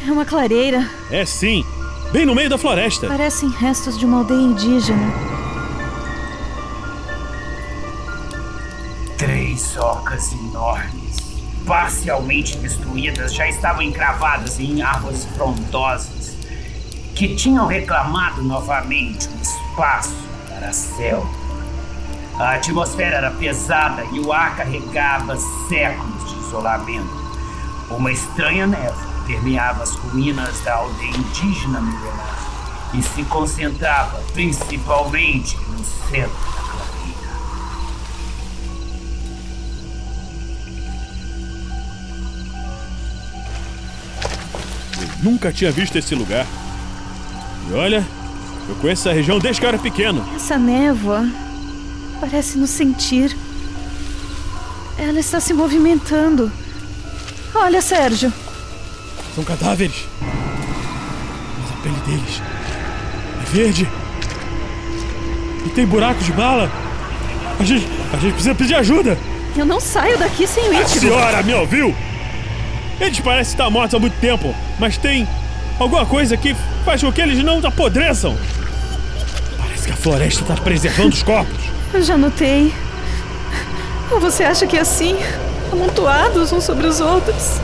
É uma clareira. É sim, bem no meio da floresta. Parecem restos de uma aldeia indígena. Três ocas enormes, parcialmente destruídas, já estavam encravadas em árvores frondosas, que tinham reclamado novamente um espaço para a. A atmosfera era pesada e o ar carregava séculos de isolamento. Uma estranha névoa permeava as ruínas da aldeia indígena milenar e se concentrava principalmente no centro Nunca tinha visto esse lugar. E olha, eu conheço essa região desde que eu era pequeno. Essa névoa parece nos sentir. Ela está se movimentando. Olha, Sérgio. São cadáveres. Mas a pele deles é verde. E tem buracos de bala. A gente, a gente precisa pedir ajuda. Eu não saio daqui sem o A senhora me ouviu? Eles parecem estar mortos há muito tempo, mas tem alguma coisa que faz com que eles não apodreçam. Parece que a floresta está preservando os corpos. Eu já notei. Você acha que é assim, amontoados uns sobre os outros,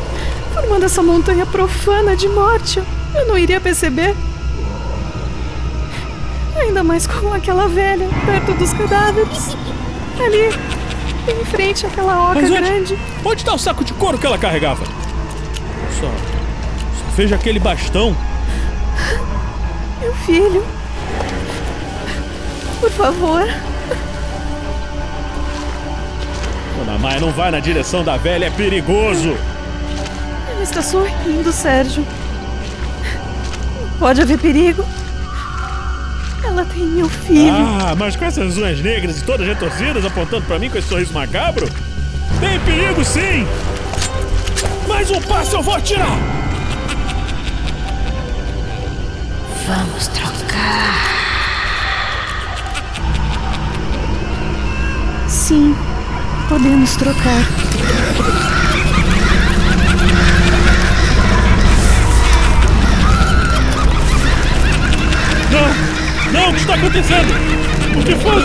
formando essa montanha profana de morte, eu não iria perceber? Ainda mais com aquela velha perto dos cadáveres. Ali, em frente àquela oca onde, grande. onde está o saco de couro que ela carregava? Só, só vejo aquele bastão. Meu filho. Por favor. Dona Maia, não vai na direção da velha, é perigoso. Ela está sorrindo, Sérgio. Pode haver perigo. Ela tem meu filho. Ah, mas com essas unhas negras e todas retorcidas apontando pra mim com esse sorriso macabro? Tem perigo sim! Mais um passo eu vou atirar! Vamos trocar. Sim, podemos trocar. Não! Não, o que está acontecendo? O que foi?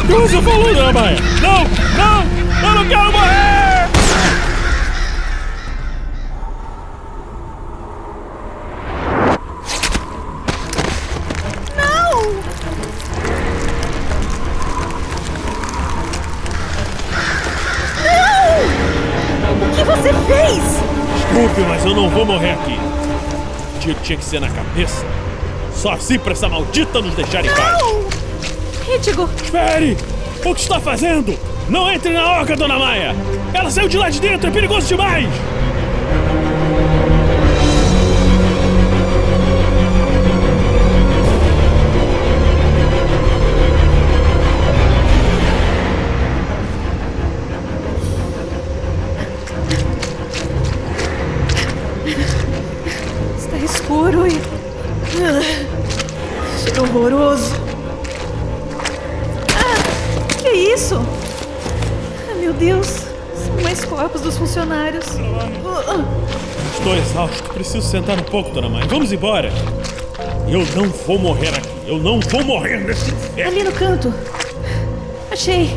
O que você falou, Dona Maia? Não! Não! Eu não quero morrer! Não vou morrer aqui. O tiro tinha que ser na cabeça. Só assim pra essa maldita nos deixar em paz. Rítigo, Espere! O que está fazendo? Não entre na oca, Dona Maia! Ela saiu de lá de dentro, é perigoso demais! Pouco, Dona Maia. Vamos embora! Eu não vou morrer aqui, eu não vou morrer nesse inferno! Ali no canto. Achei.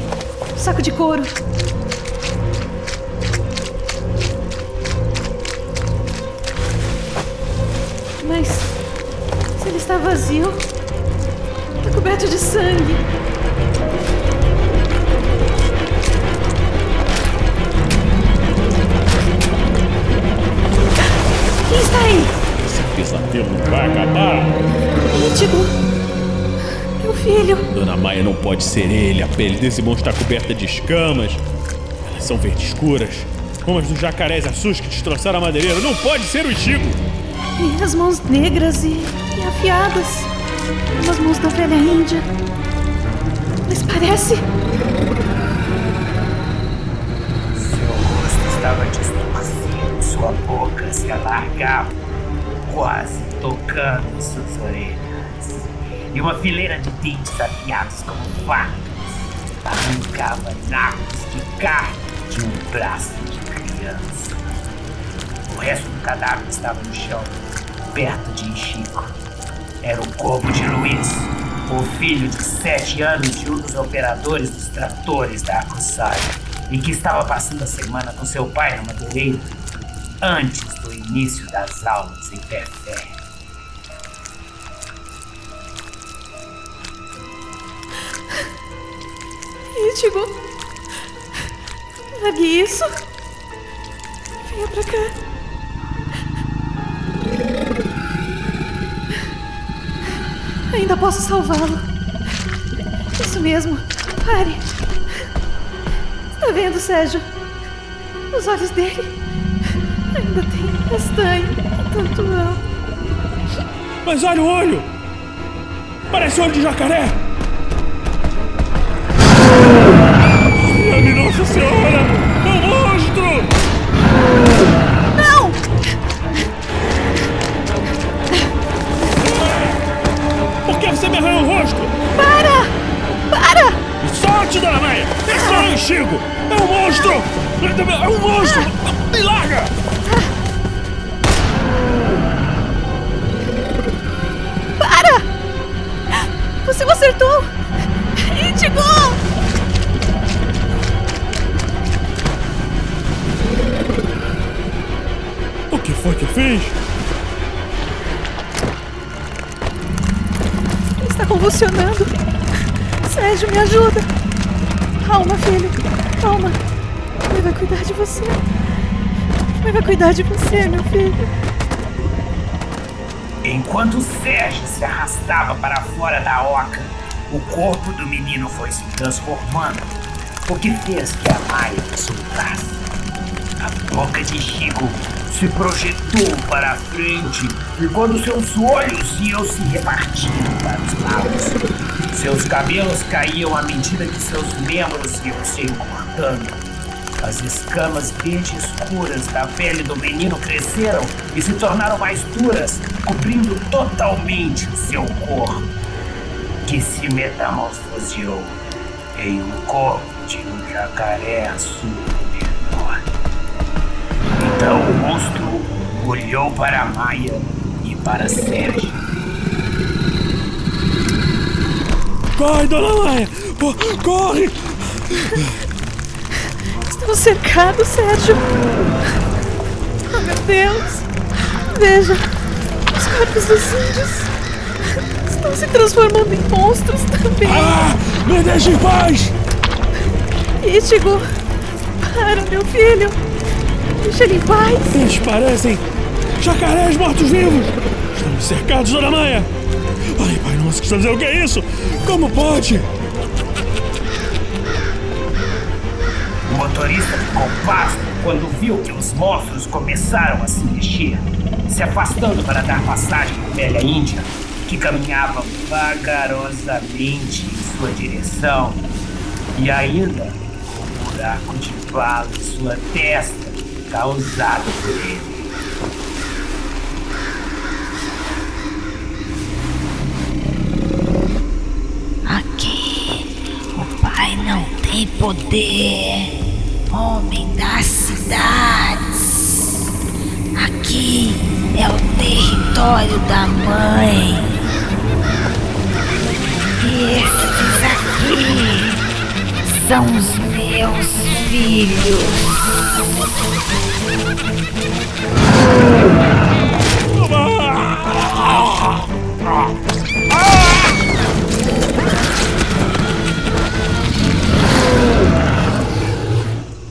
Saco de couro. Mas se ele está vazio, está coberto de sangue. Vai acabar! Ítigo. Meu filho. Dona Maia não pode ser ele, a pele desse monstro está coberta de escamas. Elas são verde escuras, como as dos jacarés azuis que destroçaram a madeireira. Não pode ser o Chico! E as mãos negras e, e afiadas. Como as mãos da velha Índia. Mas parece. Seu rosto estava distorcido, sua boca se alargavam, quase tocando suas orelhas. E uma fileira de dentes afiados como facas arrancava nacos de carne de um braço de criança. O resto do cadáver estava no chão, perto de Chico. Era o corpo de Luiz, o filho de sete anos de um dos operadores dos tratores da Akusai, e que estava passando a semana com seu pai na madeireira, antes do início das aulas em Perfé. Ítigo. Largue isso. Venha pra cá. Ainda posso salvá-lo. Isso mesmo. Pare. Está vendo, Sérgio? Os olhos dele ainda têm castanho. Tanto amo. Mas olha o olho! Parece olho de jacaré! Nossa Senhora! É um monstro! Não! Por que você me arranhou o rosto? Para! Para! Solte, dona Maia! É o Chico! É um monstro! É um monstro! Me larga! Para! Você o acertou! Fez? Ele está convulsionando. Sérgio, me ajuda. Calma, filho. Calma. Ele vai cuidar de você. Ele vai cuidar de você, meu filho. Enquanto Sérgio se arrastava para fora da oca, o corpo do menino foi se transformando, o que fez que a Maia soltasse. A boca de Chico se projetou para a frente, e quando seus olhos iam se repartindo para os lados, seus cabelos caíam à medida que seus membros iam se encurtando. As escamas verde escuras da pele do menino cresceram e se tornaram mais duras, cobrindo totalmente o seu corpo, que se metamorfoseou em um corpo de um jacaré azul. Então o monstro olhou para Maia e para Sérgio. Corre, dona Maia! Co- Corre! Estamos cercados, Sérgio. Oh, meu Deus. Veja. Os corpos dos índios estão se transformando em monstros também. Ah! Me deixe em paz! Ítigo. Para, meu filho. Deixa ele em paz. Eles parecem jacarés mortos-vivos! Estamos cercados, dona Maia! Ai, pai nosso, que está dizendo o que é isso? Como pode? O motorista ficou pasmo quando viu que os monstros começaram a se mexer, se afastando para dar passagem à velha índia, que caminhava vagarosamente em sua direção, e ainda o buraco de bala em sua testa causado por ele. Aqui, o pai não tem poder. Homem das cidades. Aqui é o território da mãe. E esses aqui são os meus filhos.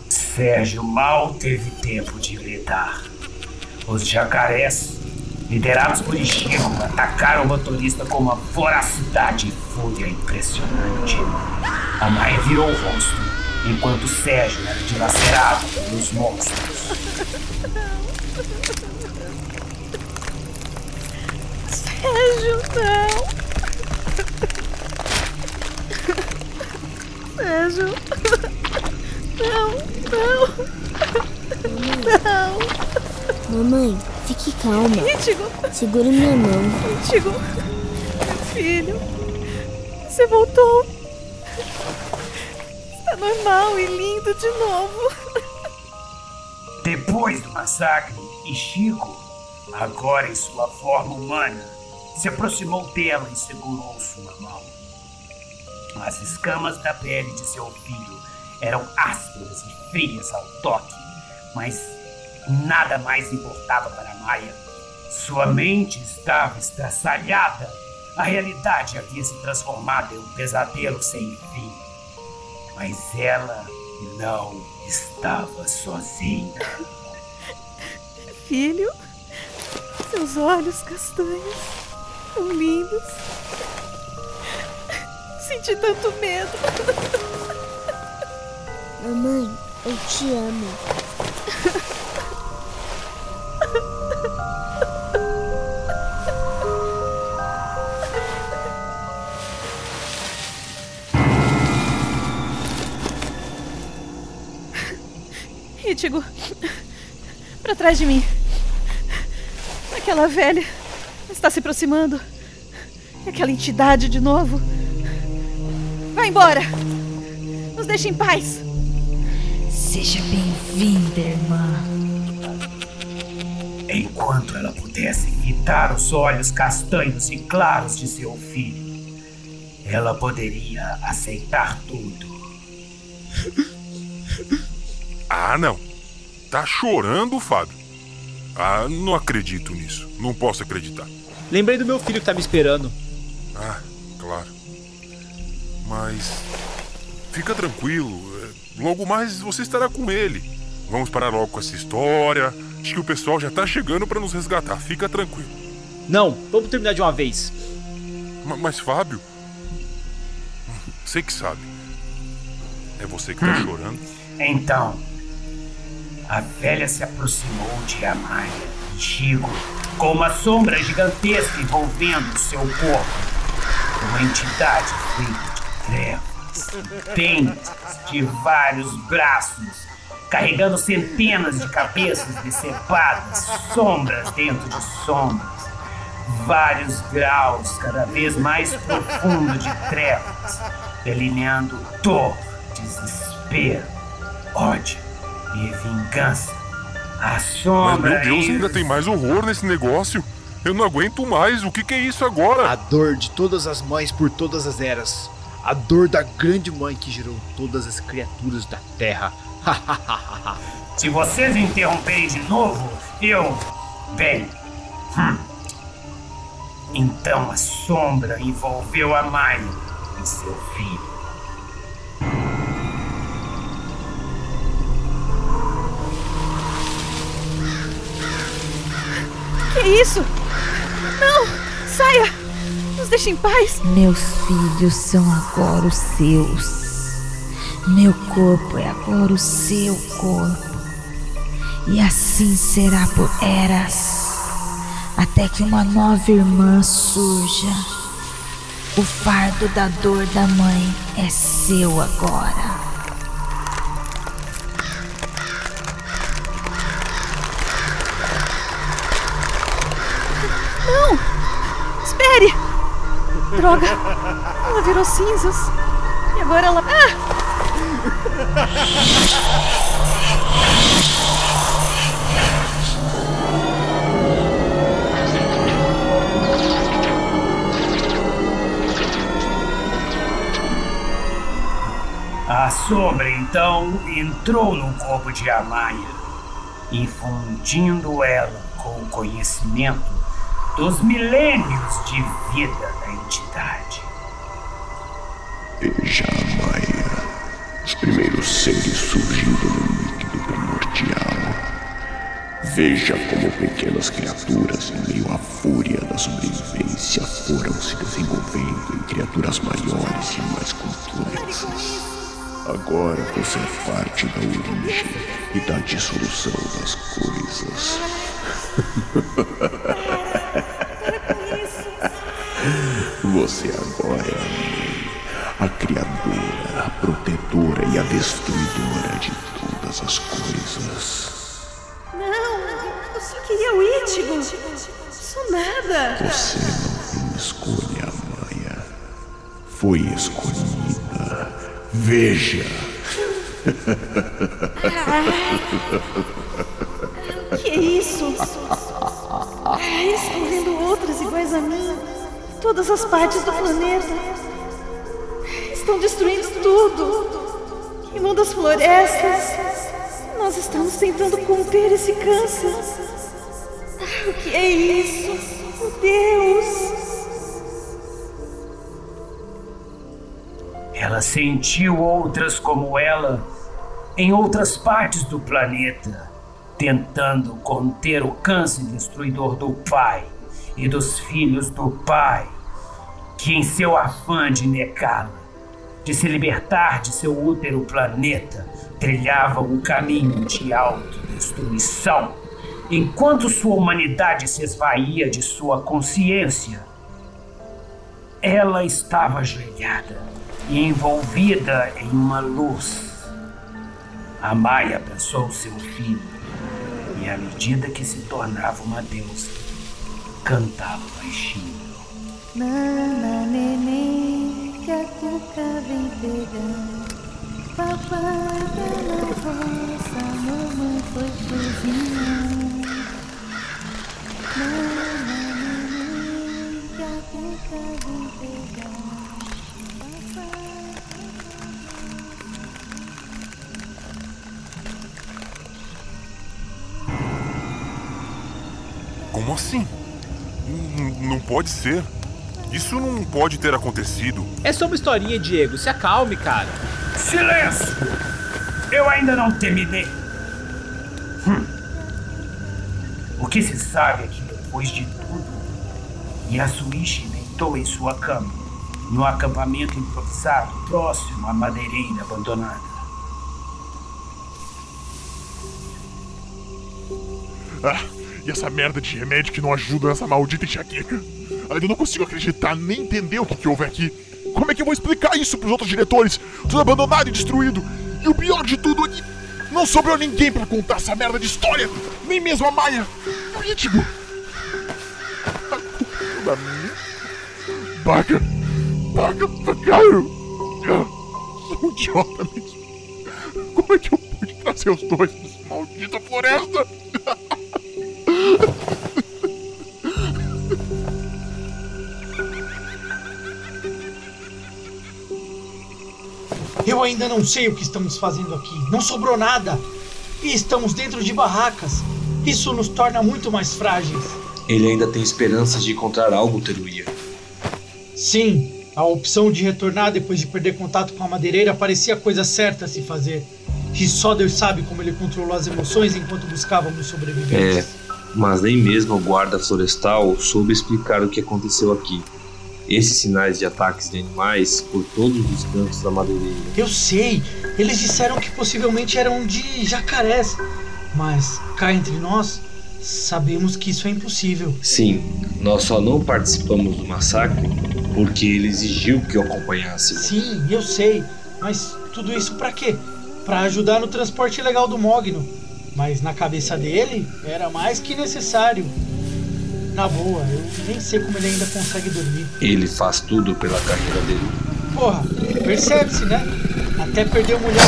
Sérgio mal teve tempo de gritar. Os jacarés, liderados por Ichigo, atacaram o motorista com uma voracidade e fúria impressionante. A Maia virou o rosto, enquanto Sérgio era dilacerado pelos monstros. Sérgio, não. Sérgio. Não, não. Não. Mamãe, fique calma. Ítigo, Segure minha mão. Ítigo, meu filho, você voltou. Está normal e lindo de novo. Depois do massacre, Ichigo, agora em sua forma humana, se aproximou dela e segurou sua mão. As escamas da pele de seu filho eram ásperas e frias ao toque, mas nada mais importava para Maia. Sua mente estava estraçalhada. A realidade havia se transformado em um pesadelo sem fim. Mas ela não estava sozinha. Filho, seus olhos castanhos, tão lindos. Senti tanto medo. Mamãe, eu te amo. Ítigo, para trás de mim. Aquela velha está se aproximando. E aquela entidade de novo. Vai embora. Nos deixe em paz. Seja bem-vinda, irmã. Enquanto ela pudesse fitar os olhos castanhos e claros de seu filho, ela poderia aceitar tudo. Ah, não. Tá chorando, Fábio? Ah, não acredito nisso. Não posso acreditar. Lembrei do meu filho que tá me esperando. Ah, claro. Mas. Fica tranquilo. é, Logo mais você estará com ele. Vamos parar logo com essa história. Acho que o pessoal já tá chegando pra nos resgatar. Fica tranquilo. Não, vamos terminar de uma vez. Ma- Mas, Fábio. hum, Você que sabe. É você que tá chorando. Então, a velha se aproximou de Amaya e Chigo com uma sombra gigantesca envolvendo seu corpo. Uma entidade feita de trevas, dentes de vários braços, carregando centenas de cabeças decepadas, sombras dentro de sombras. Vários graus cada vez mais profundo de trevas, delineando dor, desespero, ódio e vingança. A Mas, sombra meu Deus, e- ainda tem mais horror nesse negócio. Eu não aguento mais. O que, que é isso agora? A dor de todas as mães por todas as eras. A dor da grande mãe que gerou todas as criaturas da Terra. Se vocês interromperem de novo, eu. Bem. hum. Então a sombra envolveu a Maia e seu filho. Que isso? Não! Saia! Nos deixe em paz. Meus filhos são agora os seus. Meu corpo é agora o seu corpo. E assim será por eras, até que uma nova irmã surja. O fardo da dor da mãe é seu agora. Espere! Droga! Ela virou cinzas. E agora ela. Ah! A sombra então entrou no corpo de Amaya, infundindo ela com o conhecimento dos milênios de vida da entidade. Veja Maia, os primeiros seres surgindo no líquido primordial. Veja como pequenas criaturas, em meio à fúria da sobrevivência, foram se desenvolvendo em criaturas maiores e mais complexas. Agora você é parte da origem e da dissolução das coisas. Você agora é a mãe, a criadora, a protetora e a destruidora de todas as coisas. Não! Eu só Ítigo. Sou nada. Você não tem escolha, Maia. Foi escolhida. Veja. Que é isso? Estou vendo outras iguais a mim. Todas as partes do planeta. Estão destruindo tudo. Queimando as florestas. Nós estamos tentando conter esse câncer. O que é isso? Meu Deus! Ela sentiu outras como ela em outras partes do planeta, tentando conter o câncer destruidor do pai e dos filhos do pai, que em seu afã de negá-la, de se libertar de seu útero planeta, trilhava um caminho de autodestruição, enquanto sua humanidade se esvaía de sua consciência. Ela estava ajoelhada e envolvida em uma luz. A Maia abraçou seu filho e, à medida que se tornava uma deusa, cantava baixinho. Nana, neném, que a cuca vem pegando. Papai tá na roça, mamãe foi cozinhar. Nana, neném, que a cuca vem pegando. Como assim? N- Não pode ser. Isso não pode ter acontecido. É só uma historinha, Diego. Se acalme, cara. Silêncio! Eu ainda não terminei. Hum. O que se sabe é que depois de tudo, Yasuichi deitou em sua cama, no acampamento improvisado próximo à madeireira abandonada. Ah, e essa merda de remédio que não ajuda nessa maldita enxaqueca. Ainda não consigo acreditar nem entender o que, que houve aqui. Como é que eu vou explicar isso pros outros diretores? Tudo abandonado e destruído. E o pior de tudo é que não sobrou ninguém pra contar essa merda de história. Nem mesmo a Maia. O é da minha. Baca. Baca pra caro. Sou um idiota mesmo. Como é que eu pude trazer os dois nessa maldita floresta? Eu ainda não sei o que estamos fazendo aqui. Não sobrou nada. E estamos dentro de barracas. Isso nos torna muito mais frágeis. Ele ainda tem esperanças de encontrar algo, Teruya. Sim, a opção de retornar depois de perder contato com a madeireira parecia a coisa certa a se fazer. E só Deus sabe como ele controlou as emoções enquanto buscávamos É, sobreviventes. mas nem mesmo o guarda florestal soube explicar o que aconteceu aqui. Esses sinais de ataques de animais por todos os cantos da madeireira. Eu sei, eles disseram que possivelmente eram de jacarés. Mas cá entre nós, sabemos que isso é impossível. Sim, nós só não participamos do massacre porque ele exigiu que o acompanhássemos. Sim, eu sei, mas tudo isso pra quê? Pra ajudar no transporte legal do Mogno. Mas na cabeça dele era mais que necessário. Na boa, eu nem sei como ele ainda consegue dormir. Ele faz tudo pela carreira dele. Porra, percebe-se, né? Até perdeu mulher.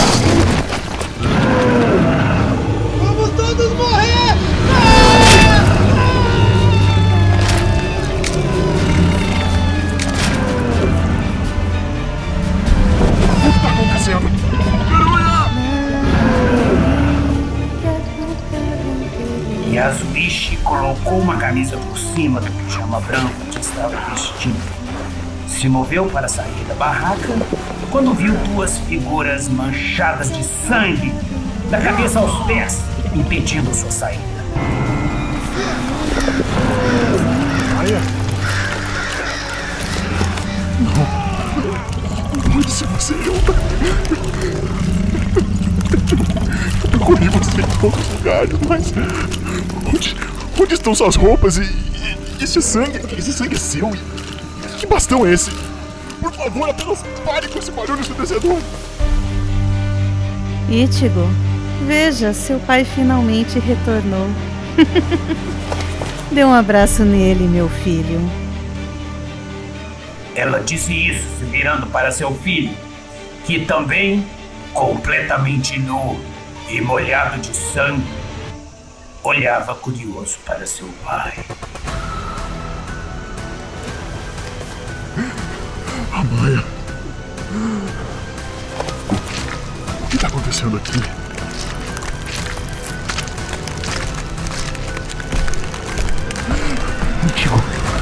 Yasuichi colocou uma camisa por cima do pijama branco que estava vestindo. Se moveu para sair da barraca quando viu duas figuras manchadas de sangue, da cabeça aos pés, impedindo sua saída. Maia? Não. Não ser você, Yuta. Eu procurei você em todos os lugares, mas. Onde, onde estão suas roupas e, e- esse sangue? Esse sangue é seu? E que bastão é esse? Por favor, apenas pare com esse barulho ensurdecedor. Ítigo, veja, seu pai finalmente retornou. Dê um abraço nele, meu filho. Ela disse isso se virando para seu filho, que também, completamente nu e molhado de sangue, olhava curioso para seu pai. Amaya. O que está acontecendo aqui?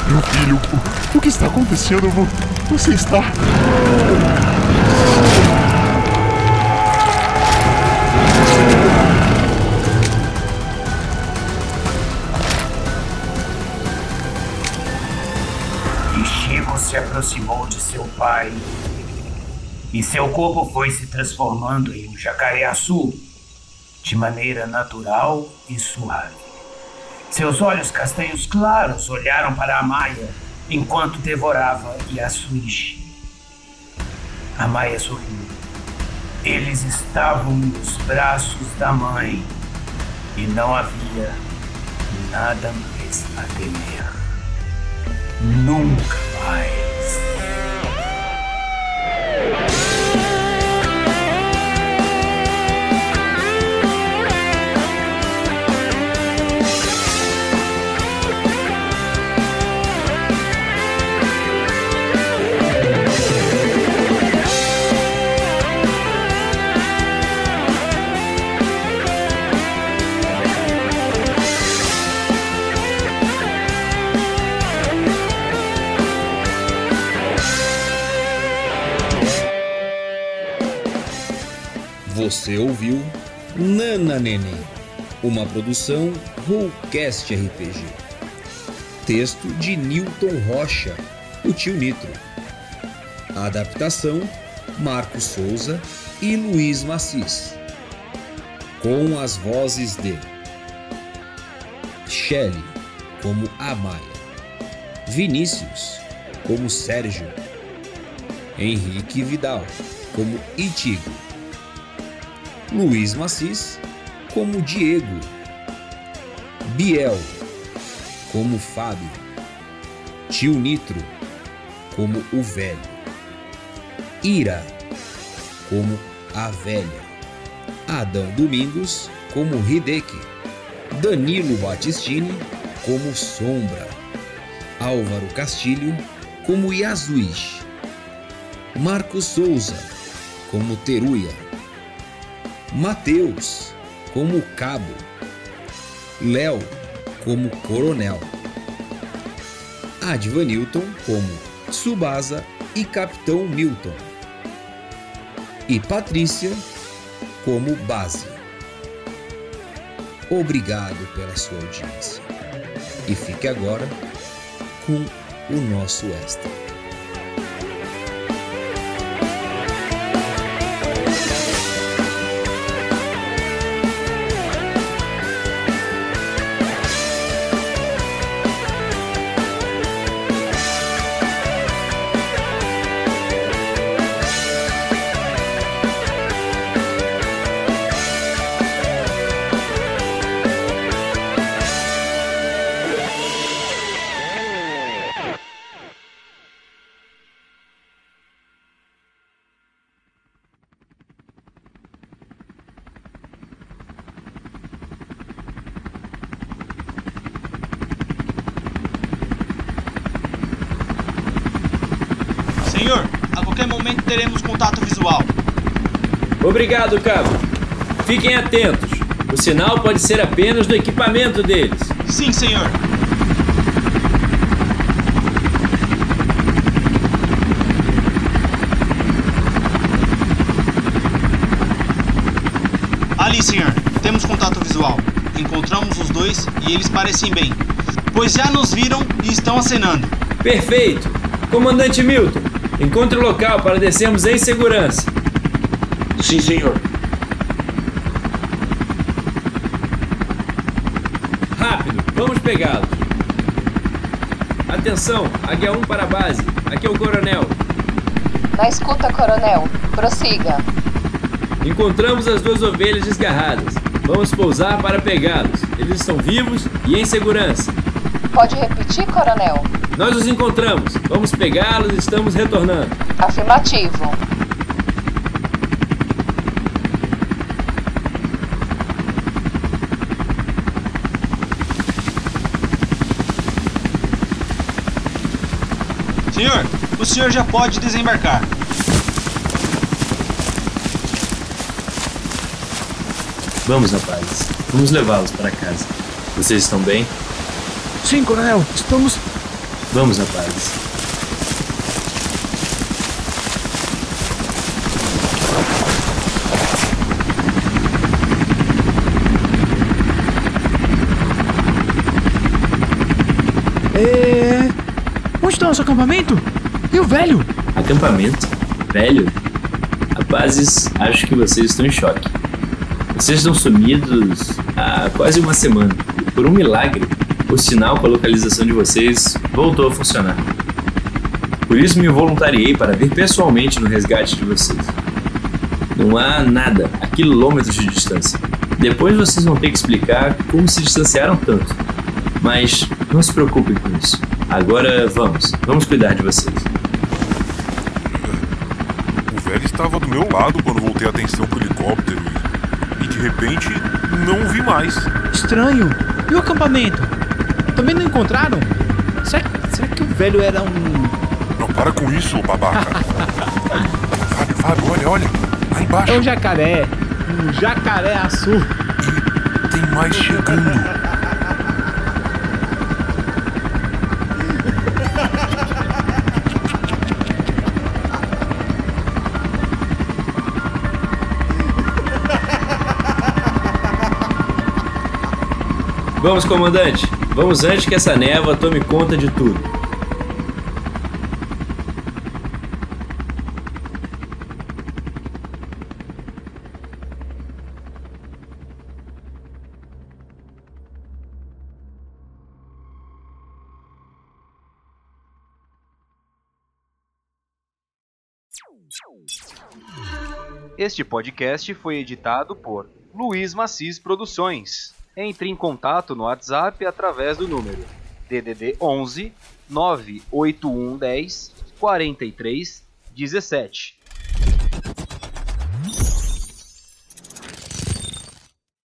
Meu filho, o, o que está acontecendo? Vo- Você está. Aproximou de seu pai e seu corpo foi se transformando em um jacaré azul de maneira natural e suave. Seus olhos castanhos claros olharam para a Maia enquanto devorava Yasuichi. A Maia sorriu. Eles estavam nos braços da mãe e não havia nada mais a temer. Nunca Você ouviu Nana Neném, uma produção Rollcast RPG. Texto de Newton Rocha, o tio Nitro. Adaptação Marcos Souza e Luiz Macis. Com as vozes de Shelley como Amaya, Vinícius como Sérgio, Henrique Vidal como Itigo. Luiz Macis como Diego, Biel como Fábio, Tio Nitro como o velho, Ira como a velha, Adão Domingos como Hideki, Danilo Battistini como Sombra, Álvaro Castilho como Yasuichi, Marcos Souza como Teruya, Mateus como Cabo, Léo como Coronel, Advanilton como Tsubasa e Capitão Milton, e Patrícia como Base. Obrigado pela sua audiência. E fique agora com o nosso extra. Obrigado, cabo. Fiquem atentos. O sinal pode ser apenas do equipamento deles. Sim, senhor. Ali, senhor. Temos contato visual. Encontramos os dois e eles parecem bem, pois já nos viram e estão acenando. Perfeito. Comandante Milton, encontre o local para descermos em segurança. Sim, senhor. Rápido, vamos pegá-los. Atenção, Águia 1 para a base. Aqui é o coronel. Na escuta, coronel. Prossiga. Encontramos as duas ovelhas desgarradas. Vamos pousar para pegá-los. Eles estão vivos e em segurança. Pode repetir, coronel? Nós os encontramos. Vamos pegá-los e estamos retornando. Afirmativo. Senhor, o senhor já pode desembarcar. Vamos, rapazes. Vamos levá-los para casa. Vocês estão bem? Sim, coronel, estamos. Vamos, rapazes. É. Onde está nosso acampamento? E o velho? Acampamento? Velho? Rapazes, acho que vocês estão em choque. Vocês estão sumidos há quase uma semana. E por um milagre, o sinal com a localização de vocês voltou a funcionar. Por isso me voluntariei para vir pessoalmente no resgate de vocês. Não há nada a quilômetros de distância. Depois vocês vão ter que explicar como se distanciaram tanto. Mas não se preocupem com isso. Agora vamos, vamos cuidar de vocês. O velho estava do meu lado quando voltei a atenção pro helicóptero e, e de repente não o vi mais. Estranho. E o acampamento? Também não encontraram? Será, será que o velho era um. Não, para com isso, babaca. Fábio, Fábio, olha, olha. Lá embaixo. É um jacaré. Um jacaré azul. E tem mais chegando. Vamos, comandante. Vamos antes que essa névoa tome conta de tudo. Este podcast foi editado por Luiz Macis Produções. Entre em contato no WhatsApp através do número DDD 11 98110 43 17